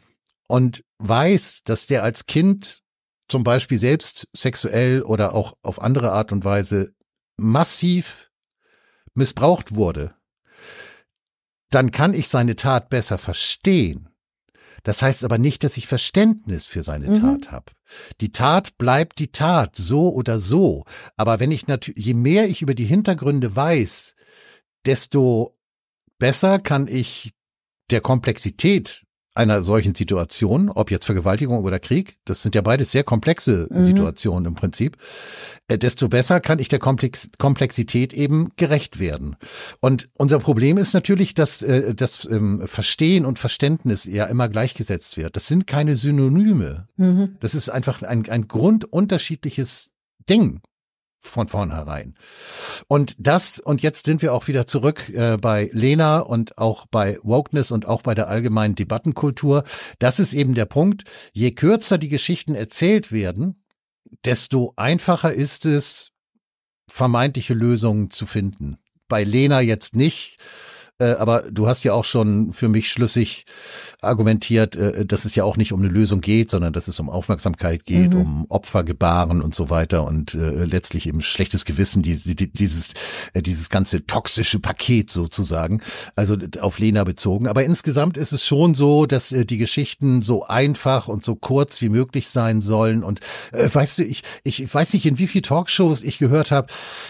und weiß, dass der als Kind zum Beispiel selbst sexuell oder auch auf andere Art und Weise massiv missbraucht wurde, dann kann ich seine Tat besser verstehen. Das heißt aber nicht, dass ich Verständnis für seine mhm. Tat habe. Die Tat bleibt die Tat, so oder so. Aber wenn ich natürlich, je mehr ich über die Hintergründe weiß, desto besser kann ich der Komplexität einer solchen Situation, ob jetzt Vergewaltigung oder Krieg, das sind ja beides sehr komplexe mhm. Situationen im Prinzip, äh, desto besser kann ich der Komplex Komplexität eben gerecht werden. Und unser Problem ist natürlich, dass äh, das ähm, Verstehen und Verständnis ja immer gleichgesetzt wird. Das sind keine Synonyme. Mhm. Das ist einfach ein, ein grundunterschiedliches Ding von vornherein. Und das, und jetzt sind wir auch wieder zurück äh, bei Lena und auch bei Wokeness und auch bei der allgemeinen Debattenkultur. Das ist eben der Punkt. Je kürzer die Geschichten erzählt werden, desto einfacher ist es, vermeintliche Lösungen zu finden. Bei Lena jetzt nicht äh, aber du hast ja auch schon für mich schlüssig argumentiert, äh, dass es ja auch nicht um eine Lösung geht, sondern dass es um Aufmerksamkeit geht, mhm. um Opfergebaren und so weiter und äh, letztlich eben schlechtes Gewissen, die, die, dieses, äh, dieses ganze toxische Paket sozusagen, also auf Lena bezogen. Aber insgesamt ist es schon so, dass äh, die Geschichten so einfach und so kurz wie möglich sein sollen. Und weißt du, ich, ich weiß nicht, in wie viel Talkshows ich gehört habe,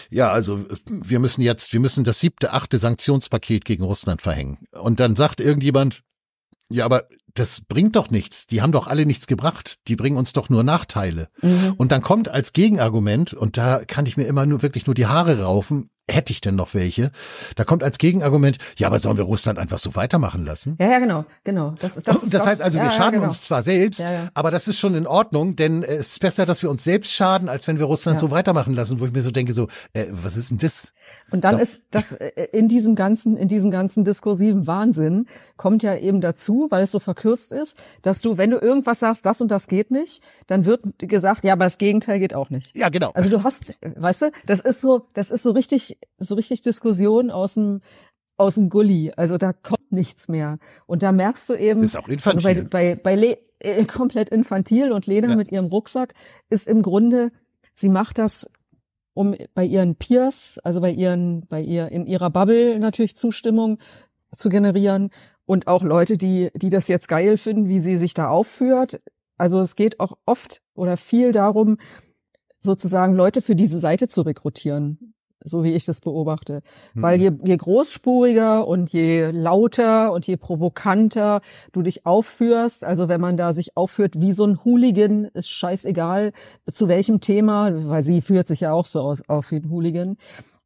ja, also wir müssen jetzt, wir müssen das siebte, achte Sanktionspaket gegen Russland verhängen. Und dann sagt irgendjemand, ja, aber das bringt doch nichts. Die haben doch alle nichts gebracht. Die bringen uns doch nur Nachteile. Mhm. Und dann kommt als Gegenargument, und da kann ich mir immer nur wirklich nur die Haare raufen, hätte ich denn noch welche? Da kommt als Gegenargument, ja, aber sollen wir Russland einfach so weitermachen lassen? Ja, ja, genau, genau. Das, ist, das, das, das heißt also, wir ja, schaden ja, genau. uns zwar selbst, ja, aber das ist schon in Ordnung, denn es ist besser, dass wir uns selbst schaden, als wenn wir Russland so weitermachen lassen, wo ich mir so denke, so, äh, was ist denn das? Und dann da ist das äh, in diesem ganzen, in diesem ganzen diskursiven Wahnsinn kommt ja eben dazu, weil es so verkürzt ist, dass du, wenn du irgendwas sagst, das und das geht nicht, dann wird gesagt, ja, aber das Gegenteil geht auch nicht. Ja, genau. Also du hast, weißt du, das ist so, das ist so richtig so richtig Diskussion aus dem aus dem Gully. Also da kommt nichts mehr. Und da merkst du eben, ist auch infantil. Also bei, bei, bei Le äh, komplett infantil und Lena ja. mit ihrem Rucksack ist im Grunde, sie macht das um bei ihren Peers, also bei ihren, bei ihr in ihrer Bubble natürlich Zustimmung zu generieren und auch Leute, die, die das jetzt geil finden, wie sie sich da aufführt. Also es geht auch oft oder viel darum, sozusagen Leute für diese Seite zu rekrutieren so wie ich das beobachte. Mhm. Weil je, je großspuriger und je lauter und je provokanter du dich aufführst, also wenn man da sich aufführt wie so ein Hooligan, ist scheißegal zu welchem Thema, weil sie führt sich ja auch so aus, auf wie ein Hooligan,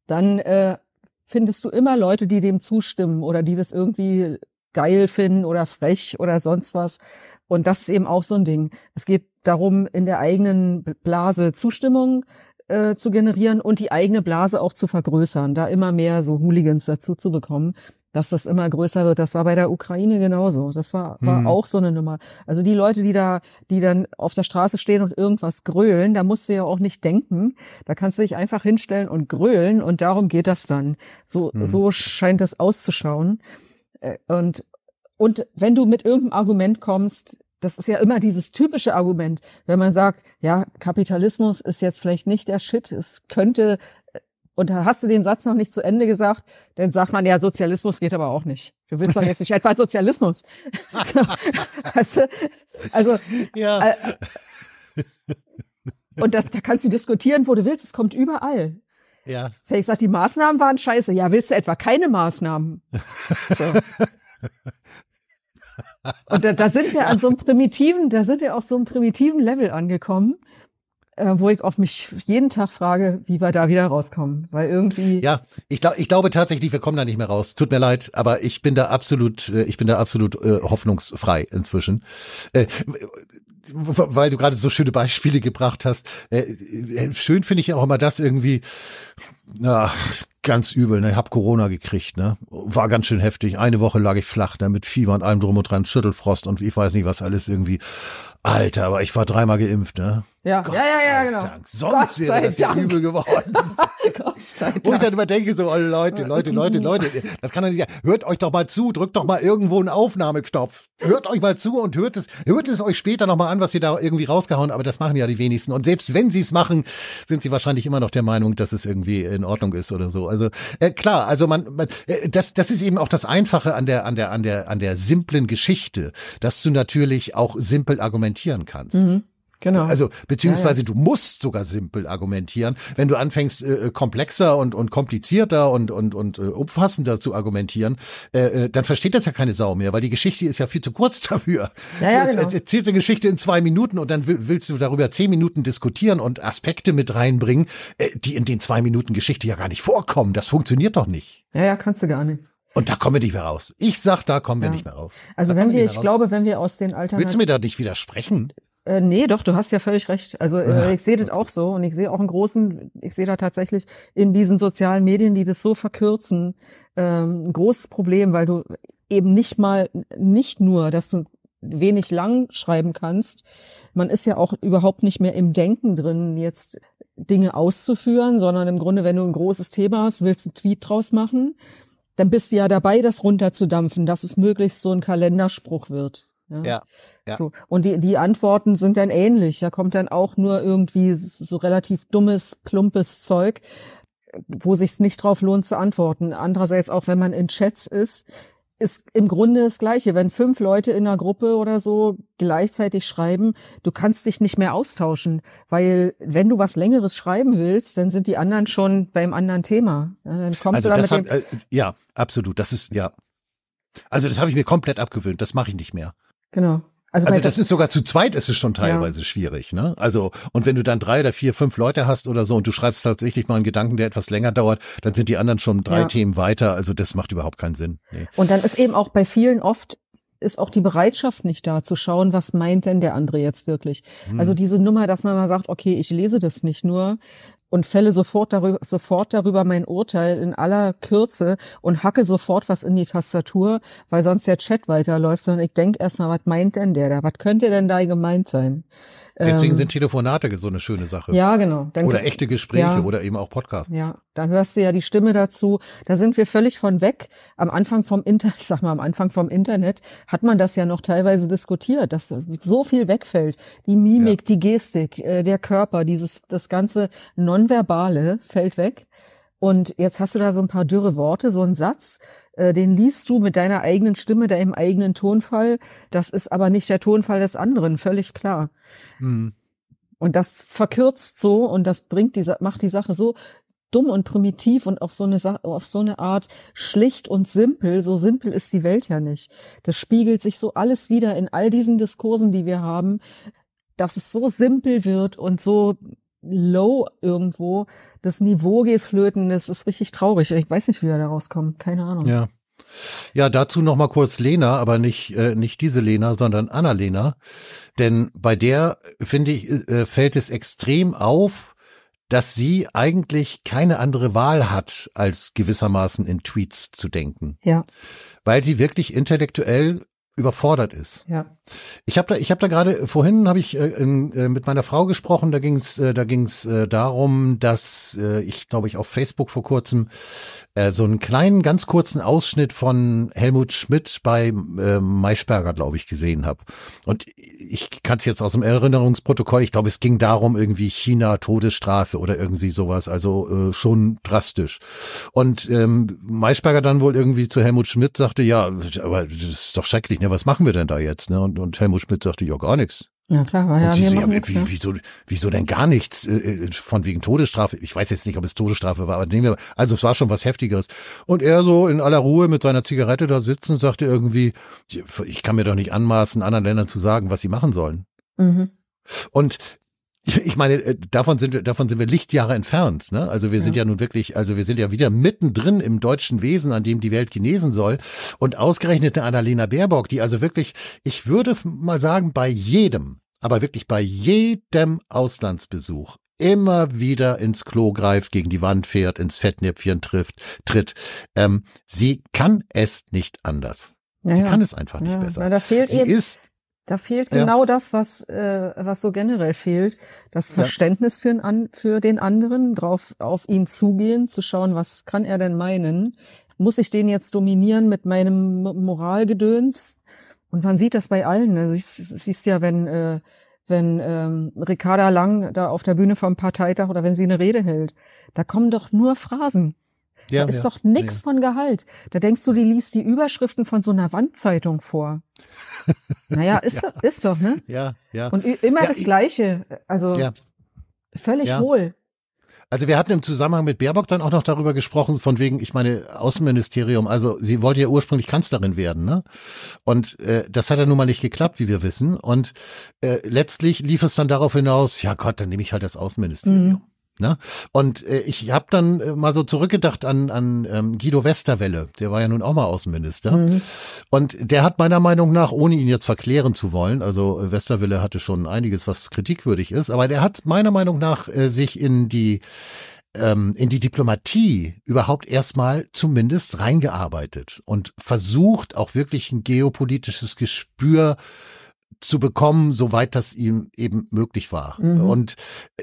dann äh, findest du immer Leute, die dem zustimmen oder die das irgendwie geil finden oder frech oder sonst was. Und das ist eben auch so ein Ding. Es geht darum, in der eigenen Blase Zustimmung äh, zu generieren und die eigene Blase auch zu vergrößern, da immer mehr so Hooligans dazu zu bekommen, dass das immer größer wird. Das war bei der Ukraine genauso. Das war, war mhm. auch so eine Nummer. Also die Leute, die da, die dann auf der Straße stehen und irgendwas grölen, da musst du ja auch nicht denken. Da kannst du dich einfach hinstellen und grölen und darum geht das dann. So, mhm. so scheint das auszuschauen. Äh, und, und wenn du mit irgendeinem Argument kommst, das ist ja immer dieses typische Argument, wenn man sagt, ja, Kapitalismus ist jetzt vielleicht nicht der Shit, es könnte, und da hast du den Satz noch nicht zu Ende gesagt, dann sagt man, ja, Sozialismus geht aber auch nicht. Du willst doch jetzt nicht etwa Sozialismus. weißt du? Also, ja. Äh, und das, da kannst du diskutieren, wo du willst, es kommt überall. Ja. Wenn ich sage, die Maßnahmen waren scheiße, ja, willst du etwa keine Maßnahmen? So. Und da, da sind wir an so einem primitiven, da sind wir auf so einem primitiven Level angekommen, äh, wo ich auch mich jeden Tag frage, wie wir da wieder rauskommen, weil irgendwie. Ja, ich glaube, ich glaube tatsächlich, wir kommen da nicht mehr raus. Tut mir leid, aber ich bin da absolut, äh, ich bin da absolut äh, hoffnungsfrei inzwischen. Äh, weil du gerade so schöne Beispiele gebracht hast. Äh, äh schön finde ich auch immer das irgendwie, na, ganz übel, ne? Ich hab Corona gekriegt, ne? War ganz schön heftig. Eine Woche lag ich flach, ne? Mit Fieber und allem drum und dran, Schüttelfrost und ich weiß nicht was alles irgendwie. Alter, aber ich war dreimal geimpft, ne? Ja, Gott ja, ja, ja, genau. Dank. Sonst Gott wäre das ja übel geworden. Gott sei Dank. Wo ich dann immer denke, so, oh, Leute, Leute, Leute, Leute, das kann doch nicht, hört euch doch mal zu, drückt doch mal irgendwo einen Aufnahmeknopf. Hört euch mal zu und hört es, hört es euch später nochmal an, was ihr da irgendwie rausgehauen, aber das machen ja die wenigsten. Und selbst wenn sie es machen, sind sie wahrscheinlich immer noch der Meinung, dass es irgendwie in Ordnung ist oder so. Also, äh, klar, also man, man äh, das, das ist eben auch das Einfache an der, an der, an der, an der simplen Geschichte, dass du natürlich auch simpel argumentieren kannst. Mhm. Genau. Also beziehungsweise ja, ja. du musst sogar simpel argumentieren. Wenn du anfängst äh, äh, komplexer und und komplizierter und und und äh, umfassender zu argumentieren, äh, äh, dann versteht das ja keine Sau mehr, weil die Geschichte ist ja viel zu kurz dafür. Ja, ja, genau. Erzählst eine Geschichte in zwei Minuten und dann willst du darüber zehn Minuten diskutieren und Aspekte mit reinbringen, äh, die in den zwei Minuten Geschichte ja gar nicht vorkommen. Das funktioniert doch nicht. Ja, ja, kannst du gar nicht. Und da kommen wir nicht mehr raus. Ich sag, da kommen wir ja. nicht mehr raus. Also da wenn wir, ich raus. glaube, wenn wir aus den Alternativen. Willst du mir da nicht widersprechen? Äh, nee, doch, du hast ja völlig recht. Also äh, ich sehe das auch so und ich sehe auch einen großen, ich sehe da tatsächlich in diesen sozialen Medien, die das so verkürzen, ähm, ein großes Problem, weil du eben nicht mal, nicht nur, dass du wenig lang schreiben kannst, man ist ja auch überhaupt nicht mehr im Denken drin, jetzt Dinge auszuführen, sondern im Grunde, wenn du ein großes Thema hast, willst du einen Tweet draus machen, dann bist du ja dabei, das runterzudampfen, dass es möglichst so ein Kalenderspruch wird. Ja. ja, ja. So. Und die, die Antworten sind dann ähnlich. Da kommt dann auch nur irgendwie so relativ dummes, plumpes Zeug, wo sich's nicht drauf lohnt zu antworten. Andererseits auch, wenn man in Chats ist, ist im Grunde das Gleiche. Wenn fünf Leute in einer Gruppe oder so gleichzeitig schreiben, du kannst dich nicht mehr austauschen, weil wenn du was Längeres schreiben willst, dann sind die anderen schon beim anderen Thema. Ja, dann kommst also du dann dem hat, äh, ja, absolut. Das ist ja. Also das habe ich mir komplett abgewöhnt. Das mache ich nicht mehr. Genau. Also, also das ist sogar zu zweit ist es schon teilweise ja. schwierig, ne? Also und wenn du dann drei oder vier, fünf Leute hast oder so und du schreibst tatsächlich mal einen Gedanken, der etwas länger dauert, dann sind die anderen schon drei ja. Themen weiter. Also das macht überhaupt keinen Sinn. Nee. Und dann ist eben auch bei vielen oft ist auch die Bereitschaft nicht da zu schauen, was meint denn der andere jetzt wirklich. Hm. Also diese Nummer, dass man mal sagt, okay, ich lese das nicht nur, und fälle sofort darüber, sofort darüber mein Urteil in aller Kürze und hacke sofort was in die Tastatur, weil sonst der Chat weiterläuft, sondern ich denke erstmal, was meint denn der da? Was könnte denn da gemeint sein? Deswegen ähm, sind Telefonate so eine schöne Sache. Ja, genau. Dann, oder echte Gespräche ja, oder eben auch Podcasts. Ja, da hörst du ja die Stimme dazu. Da sind wir völlig von weg. Am Anfang vom Internet, ich sag mal, am Anfang vom Internet hat man das ja noch teilweise diskutiert, dass so viel wegfällt. Die Mimik, ja. die Gestik, äh, der Körper, dieses, das ganze Nonverbale fällt weg. Und jetzt hast du da so ein paar dürre Worte, so einen Satz, äh, den liest du mit deiner eigenen Stimme, deinem eigenen Tonfall. Das ist aber nicht der Tonfall des anderen, völlig klar. Mhm. Und das verkürzt so und das bringt die, macht die Sache so dumm und primitiv und auf so eine auf so eine Art schlicht und simpel. So simpel ist die Welt ja nicht. Das spiegelt sich so alles wieder in all diesen Diskursen, die wir haben, dass es so simpel wird und so low irgendwo. Das Niveau geht flöten, das ist richtig traurig. Ich weiß nicht, wie wir da rauskommen. Keine Ahnung. Ja. Ja, dazu noch mal kurz Lena, aber nicht äh, nicht diese Lena, sondern Anna-Lena, denn bei der finde ich äh, fällt es extrem auf, dass sie eigentlich keine andere Wahl hat, als gewissermaßen in Tweets zu denken. Ja. Weil sie wirklich intellektuell überfordert ist. Ja. Ich habe da, ich habe da gerade vorhin habe ich äh, in, äh, mit meiner Frau gesprochen. Da ging es, äh, da ging es äh, darum, dass äh, ich glaube ich auf Facebook vor kurzem äh, so einen kleinen, ganz kurzen Ausschnitt von Helmut Schmidt bei äh, Maischberger, glaube ich, gesehen habe. Und ich kann es jetzt aus dem Erinnerungsprotokoll. Ich glaube, es ging darum irgendwie China Todesstrafe oder irgendwie sowas. Also äh, schon drastisch. Und ähm, Maischberger dann wohl irgendwie zu Helmut Schmidt sagte, ja, aber das ist doch schrecklich. Ne? Was machen wir denn da jetzt? Ne? Und, und Helmut Schmidt sagte, ja, gar nichts. Ja, klar, war ja, wir so, ja, wie, ne? wieso, wieso denn gar nichts äh, äh, von wegen Todesstrafe? Ich weiß jetzt nicht, ob es Todesstrafe war, aber nehmen wir, also es war schon was Heftigeres. Und er so in aller Ruhe mit seiner Zigarette da sitzen, sagte irgendwie, ich kann mir doch nicht anmaßen, anderen Ländern zu sagen, was sie machen sollen. Mhm. Und ich meine, äh, davon sind wir, davon sind wir Lichtjahre entfernt. Ne? Also wir sind ja. ja nun wirklich, also wir sind ja wieder mittendrin im deutschen Wesen, an dem die Welt genesen soll. Und ausgerechnet eine Annalena Baerbock, die also wirklich, ich würde mal sagen, bei jedem, aber wirklich bei jedem Auslandsbesuch immer wieder ins Klo greift, gegen die Wand fährt, ins Fettnäpfchen trifft, tritt. Ähm, sie kann es nicht anders. Ja, sie kann es einfach nicht besser. Ja, da fehlt sie ist da fehlt genau ja. das, was, äh, was so generell fehlt. Das Verständnis ja. für, für den anderen, drauf auf ihn zugehen, zu schauen, was kann er denn meinen? Muss ich den jetzt dominieren mit meinem Moralgedöns? Und man sieht das bei allen. Ne? Siehst, siehst ja, wenn, äh, wenn ähm, Ricarda Lang da auf der Bühne vom Parteitag oder wenn sie eine Rede hält, da kommen doch nur Phrasen. Ja, da ist ja, doch nix ja. von Gehalt. Da denkst du, die liest die Überschriften von so einer Wandzeitung vor. naja, ist, ja. ist doch, ne? Ja, ja. Und immer das Gleiche. Also völlig hohl. Also wir hatten im Zusammenhang mit Baerbock dann auch noch darüber gesprochen, von wegen, ich meine, Außenministerium, also sie wollte ja ursprünglich Kanzlerin werden, ne? Und äh, das hat ja nun mal nicht geklappt, wie wir wissen. Und äh, letztlich lief es dann darauf hinaus, ja Gott, dann nehme ich halt das Außenministerium. Mhm. Ne? Und äh, ich habe dann äh, mal so zurückgedacht an, an ähm, Guido Westerwelle, der war ja nun auch mal Außenminister. Mhm. Und der hat meiner Meinung nach, ohne ihn jetzt verklären zu wollen, also äh, Westerwelle hatte schon einiges, was kritikwürdig ist, aber der hat meiner Meinung nach äh, sich in die ähm, in die Diplomatie überhaupt erstmal zumindest reingearbeitet und versucht auch wirklich ein geopolitisches Gespür zu bekommen, soweit das ihm eben möglich war. Mhm. Und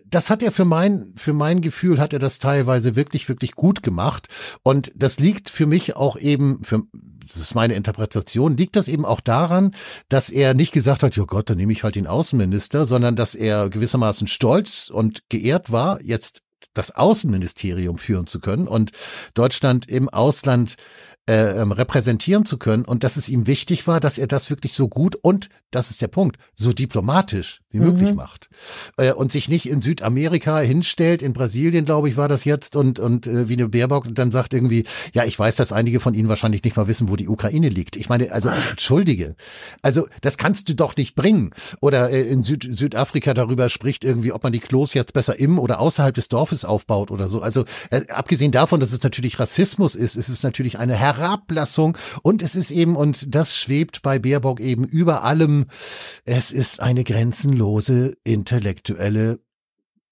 das hat er für mein, für mein Gefühl hat er das teilweise wirklich, wirklich gut gemacht. Und das liegt für mich auch eben, für, das ist meine Interpretation, liegt das eben auch daran, dass er nicht gesagt hat, ja Gott, dann nehme ich halt den Außenminister, sondern dass er gewissermaßen stolz und geehrt war, jetzt das Außenministerium führen zu können und Deutschland im Ausland äh, ähm, repräsentieren zu können und dass es ihm wichtig war, dass er das wirklich so gut und, das ist der Punkt, so diplomatisch wie mhm. möglich macht. Äh, und sich nicht in Südamerika hinstellt, in Brasilien, glaube ich, war das jetzt, und, und äh, wie eine Baerbock dann sagt irgendwie, ja, ich weiß, dass einige von Ihnen wahrscheinlich nicht mal wissen, wo die Ukraine liegt. Ich meine, also entschuldige. Also das kannst du doch nicht bringen. Oder äh, in Süd Südafrika darüber spricht irgendwie, ob man die Klos jetzt besser im oder außerhalb des Dorfes aufbaut oder so. Also äh, abgesehen davon, dass es natürlich Rassismus ist, ist es natürlich eine Her Herablassung und es ist eben, und das schwebt bei Baerbock eben über allem, es ist eine grenzenlose intellektuelle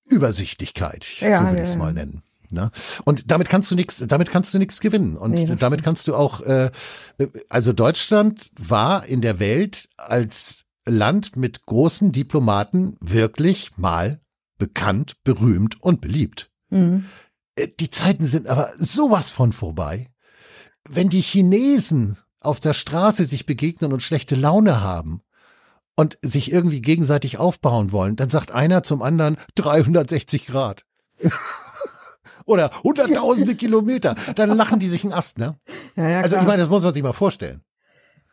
Übersichtlichkeit, ja, so würde ich es mal nennen. Ne? Und damit kannst du nichts, damit kannst du nichts gewinnen. Und nee, damit kannst du auch, äh, also Deutschland war in der Welt als Land mit großen Diplomaten wirklich mal bekannt, berühmt und beliebt. Mhm. Äh, die Zeiten sind aber sowas von vorbei wenn die Chinesen auf der Straße sich begegnen und schlechte Laune haben und sich irgendwie gegenseitig aufbauen wollen, dann sagt einer zum anderen 360 Grad. Oder hunderttausende Kilometer. Dann lachen die sich einen Ast, ne? Ja, ja, also ich meine, das muss man sich mal vorstellen.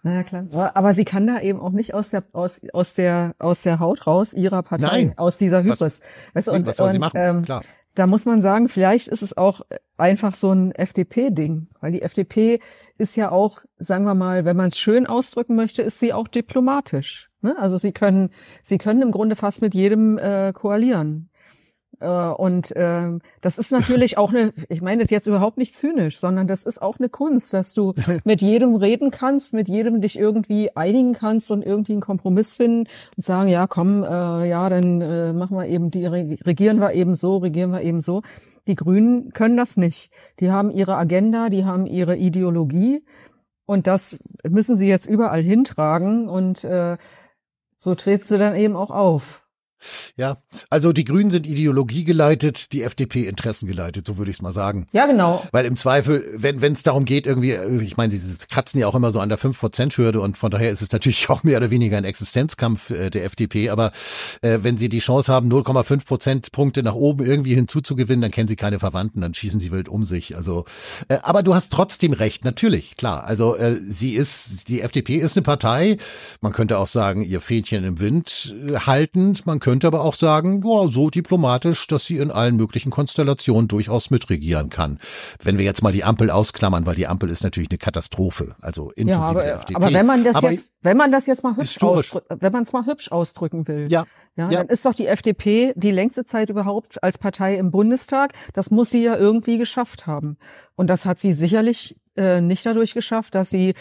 Na ja, klar. Aber sie kann da eben auch nicht aus der aus aus der aus der Haut raus ihrer Partei Nein. aus dieser Hybris. Was, weißt du, und, was soll und, sie machen? Ähm, klar da muss man sagen, vielleicht ist es auch einfach so ein FDP-Ding, weil die FDP ist ja auch, sagen wir mal, wenn man es schön ausdrücken möchte, ist sie auch diplomatisch. Ne? Also sie können, sie können im Grunde fast mit jedem äh, koalieren. Äh, und äh, das ist natürlich auch eine, ich meine das jetzt überhaupt nicht zynisch, sondern das ist auch eine Kunst, dass du mit jedem reden kannst, mit jedem dich irgendwie einigen kannst und irgendwie einen Kompromiss finden und sagen, ja, komm, äh, ja, dann äh, machen wir eben die, regieren wir eben so, regieren wir eben so. Die Grünen können das nicht. Die haben ihre Agenda, die haben ihre Ideologie und das müssen sie jetzt überall hintragen und äh, so tritt sie dann eben auch auf. Ja, also die Grünen sind ideologiegeleitet, die FDP interessengeleitet, so würde ich es mal sagen. Ja, genau. Weil im Zweifel, wenn es darum geht, irgendwie, ich meine, sie kratzen ja auch immer so an der 5%-Hürde und von daher ist es natürlich auch mehr oder weniger ein Existenzkampf äh, der FDP, aber äh, wenn sie die Chance haben, 0,5 Prozentpunkte nach oben irgendwie hinzuzugewinnen, dann kennen sie keine Verwandten, dann schießen sie wild um sich. Also, äh, aber du hast trotzdem recht, natürlich, klar. Also äh, sie ist, die FDP ist eine Partei, man könnte auch sagen, ihr Fähnchen im Wind äh, haltend, man könnte könnte aber auch sagen, boah, so diplomatisch, dass sie in allen möglichen Konstellationen durchaus mitregieren kann. Wenn wir jetzt mal die Ampel ausklammern, weil die Ampel ist natürlich eine Katastrophe, also inklusive ja, aber, der FDP. Aber wenn man das aber jetzt, wenn man das jetzt mal hübsch ausdrücken, wenn man es mal hübsch ausdrücken will, ja. Ja, ja, dann ist doch die FDP die längste Zeit überhaupt als Partei im Bundestag. Das muss sie ja irgendwie geschafft haben. Und das hat sie sicherlich äh, nicht dadurch geschafft, dass sie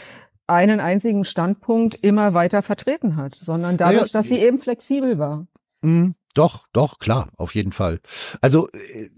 einen einzigen Standpunkt immer weiter vertreten hat, sondern dadurch, ja, dass sie eben flexibel war. Mhm. Doch, doch, klar, auf jeden Fall. Also, äh,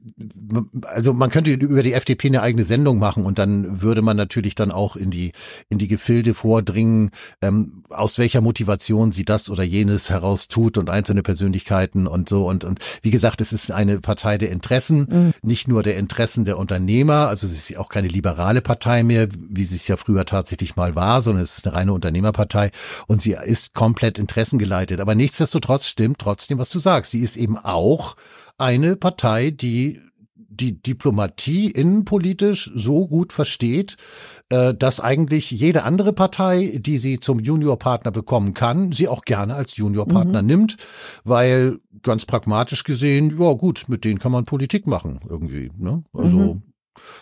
also man könnte über die FDP eine eigene Sendung machen und dann würde man natürlich dann auch in die in die Gefilde vordringen, ähm, aus welcher Motivation sie das oder jenes heraus tut und einzelne Persönlichkeiten und so und und wie gesagt, es ist eine Partei der Interessen, mhm. nicht nur der Interessen der Unternehmer. Also es ist ja auch keine liberale Partei mehr, wie sie es ja früher tatsächlich mal war, sondern es ist eine reine Unternehmerpartei und sie ist komplett interessengeleitet. Aber nichtsdestotrotz stimmt trotzdem, was du sagst. Sie ist eben auch eine Partei, die die Diplomatie innenpolitisch so gut versteht, äh, dass eigentlich jede andere Partei, die sie zum Juniorpartner bekommen kann, sie auch gerne als Juniorpartner mhm. nimmt, weil ganz pragmatisch gesehen, ja gut, mit denen kann man Politik machen irgendwie. Ne? Also mhm.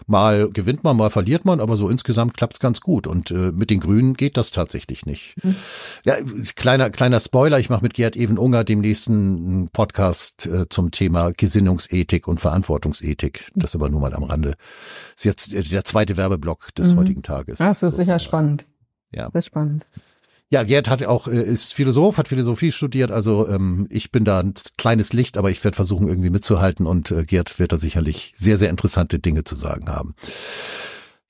Mal gewinnt man, mal verliert man, aber so insgesamt klappt's ganz gut. Und äh, mit den Grünen geht das tatsächlich nicht. Mhm. Ja, kleiner kleiner Spoiler: Ich mache mit Gerd Even Unger dem nächsten Podcast äh, zum Thema Gesinnungsethik und Verantwortungsethik. Das aber nur mal am Rande. Das ist jetzt äh, der zweite Werbeblock des mhm. heutigen Tages. Das ist so, sicher spannend. Ja. Das ist spannend. Ja, Gerd hat auch, äh, ist Philosoph, hat Philosophie studiert, also ähm, ich bin da ein kleines Licht, aber ich werde versuchen, irgendwie mitzuhalten und äh, Gerd wird da sicherlich sehr, sehr interessante Dinge zu sagen haben.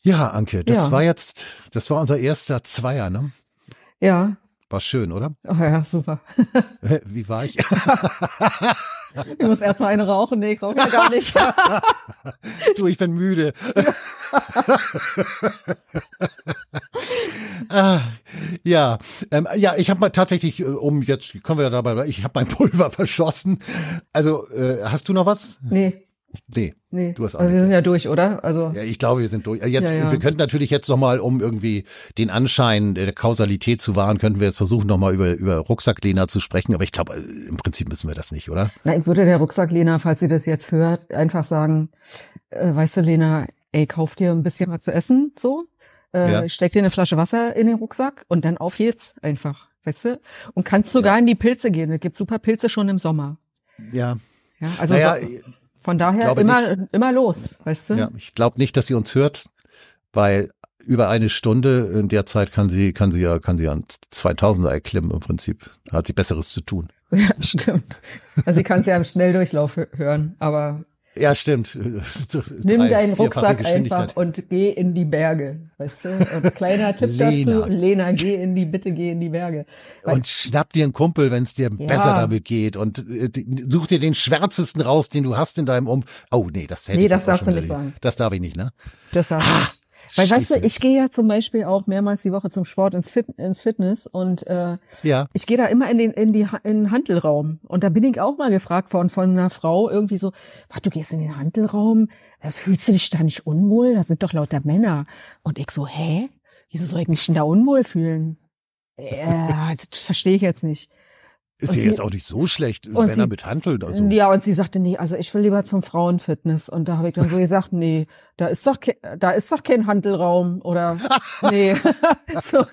Ja, Anke, das ja. war jetzt, das war unser erster Zweier, ne? Ja. War schön, oder? Oh ja, super. Wie war ich? Ich muss erstmal eine rauchen. Nee, ich rauche ja gar nicht. du, ich bin müde. ah, ja, ähm, ja, ich habe mal tatsächlich, äh, um jetzt können wir ja dabei, ich habe mein Pulver verschossen. Also, äh, hast du noch was? Nee. Nee. Nee. Du hast auch also wir sind ja durch, oder? Also. Ja, ich glaube, wir sind durch. Jetzt, ja, ja. wir könnten natürlich jetzt nochmal, um irgendwie den Anschein der Kausalität zu wahren, könnten wir jetzt versuchen, nochmal über, über Rucksacklehner zu sprechen. Aber ich glaube, äh, im Prinzip müssen wir das nicht, oder? Na, ich würde der Rucksacklehner, falls sie das jetzt hört, einfach sagen, äh, weißt du, Lena, ey, kauf dir ein bisschen was zu essen, so. Äh, ja. Steck dir eine Flasche Wasser in den Rucksack und dann auf jetzt einfach, weißt du? Und kannst sogar ja. in die Pilze gehen. Es gibt super Pilze schon im Sommer. Ja. Ja, also naja, so, von daher immer, nicht, immer los, weißt du? Ja, ich glaube nicht, dass sie uns hört, weil über eine Stunde in der Zeit kann sie, kann sie ja, kann sie ja 2000er erklimmen im Prinzip. Da hat sie Besseres zu tun. Ja, stimmt. Also sie kann es ja im Schnelldurchlauf hören, aber ja, stimmt. Nimm Drei, deinen Rucksack einfach und geh in die Berge. Weißt du? Und kleiner Tipp Lena. dazu, Lena, geh in die, bitte geh in die Berge. Weil, und schnapp dir einen Kumpel, wenn es dir ja. besser damit geht. Und äh, such dir den schwärzesten raus, den du hast in deinem Um. Oh, nee, das hätte Nee, ich das darfst du nicht sagen. Das darf ich nicht, ne? Das darfst du nicht. Weil Scheiße. weißt du, ich gehe ja zum Beispiel auch mehrmals die Woche zum Sport ins, Fit ins Fitness und äh, ja. ich gehe da immer in den in die in den Handelraum und da bin ich auch mal gefragt worden von einer Frau irgendwie so, was du gehst in den Handelraum, äh, fühlst du dich da nicht unwohl? Da sind doch lauter Männer und ich so, hä? Wieso soll ich mich denn da unwohl fühlen? Äh, das verstehe ich jetzt nicht. Ist ja jetzt auch nicht so schlecht, wenn er mit handelt. Also. Ja, und sie sagte, nee, also ich will lieber zum Frauenfitness. Und da habe ich dann so gesagt, nee, da ist doch, da ist doch kein Handelraum oder nee. so.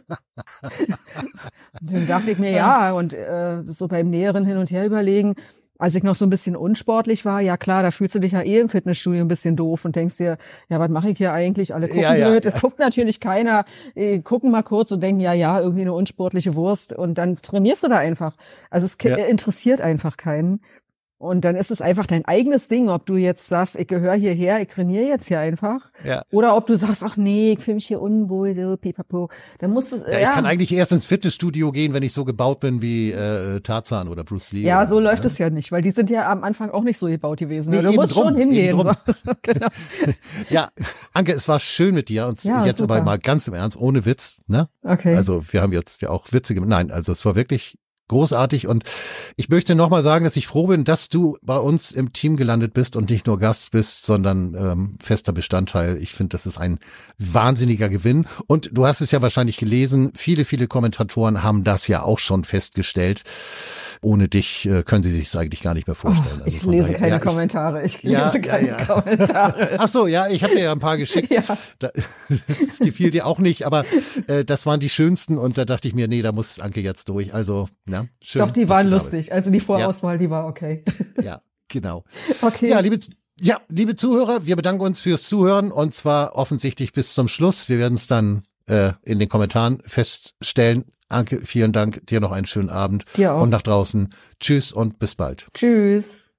Dann dachte ich mir, ja, und äh, so beim näheren Hin und Her überlegen, als ich noch so ein bisschen unsportlich war, ja klar, da fühlst du dich ja eh im Fitnessstudio ein bisschen doof und denkst dir, ja, was mache ich hier eigentlich? Alle gucken ja, ja, blöd, das guckt natürlich keiner, äh, gucken mal kurz und denken, ja, ja, irgendwie eine unsportliche Wurst und dann trainierst du da einfach. Also es ja. interessiert einfach keinen. Und dann ist es einfach dein eigenes Ding, ob du jetzt sagst, ich gehöre hierher, ich trainiere jetzt hier einfach. Ja. Oder ob du sagst, ach nee, ich fühle mich hier unwohl, pipapo. Dann musst du, ja, ja. Ich kann eigentlich erst ins Fitnessstudio gehen, wenn ich so gebaut bin wie äh, Tarzan oder Bruce Lee. Ja, oder, so läuft ne? es ja nicht, weil die sind ja am Anfang auch nicht so gebaut gewesen. Nee, du musst drum, schon hingehen. So. genau. ja, Anke, es war schön mit dir und ja, jetzt super. aber mal ganz im Ernst, ohne Witz. Ne? Okay. Also wir haben jetzt ja auch Witze gemacht. Nein, also es war wirklich großartig und ich möchte nochmal sagen, dass ich froh bin, dass du bei uns im Team gelandet bist und nicht nur Gast bist, sondern ähm, fester Bestandteil. Ich finde, das ist ein wahnsinniger Gewinn und du hast es ja wahrscheinlich gelesen, viele, viele Kommentatoren haben das ja auch schon festgestellt. Ohne dich äh, können sie sich es eigentlich gar nicht mehr vorstellen. Oh, ich also lese daher, keine ja, Kommentare. Ich lese ja, keine ja, Kommentare. Ach so, ja, ich habe dir ja ein paar geschickt. ja. Da, das gefiel dir auch nicht, aber äh, das waren die schönsten und da dachte ich mir, nee, da muss Anke jetzt durch. Also, ja, schön. Doch, die waren lustig. Also die Vorauswahl, die war okay. Ja, genau. Okay. Ja, liebe ja, liebe Zuhörer, wir bedanken uns fürs Zuhören und zwar offensichtlich bis zum Schluss. Wir werden es dann äh, in den Kommentaren feststellen. Anke, vielen Dank. Dir noch einen schönen Abend. Dir auch. Und nach draußen. Tschüss und bis bald. Tschüss.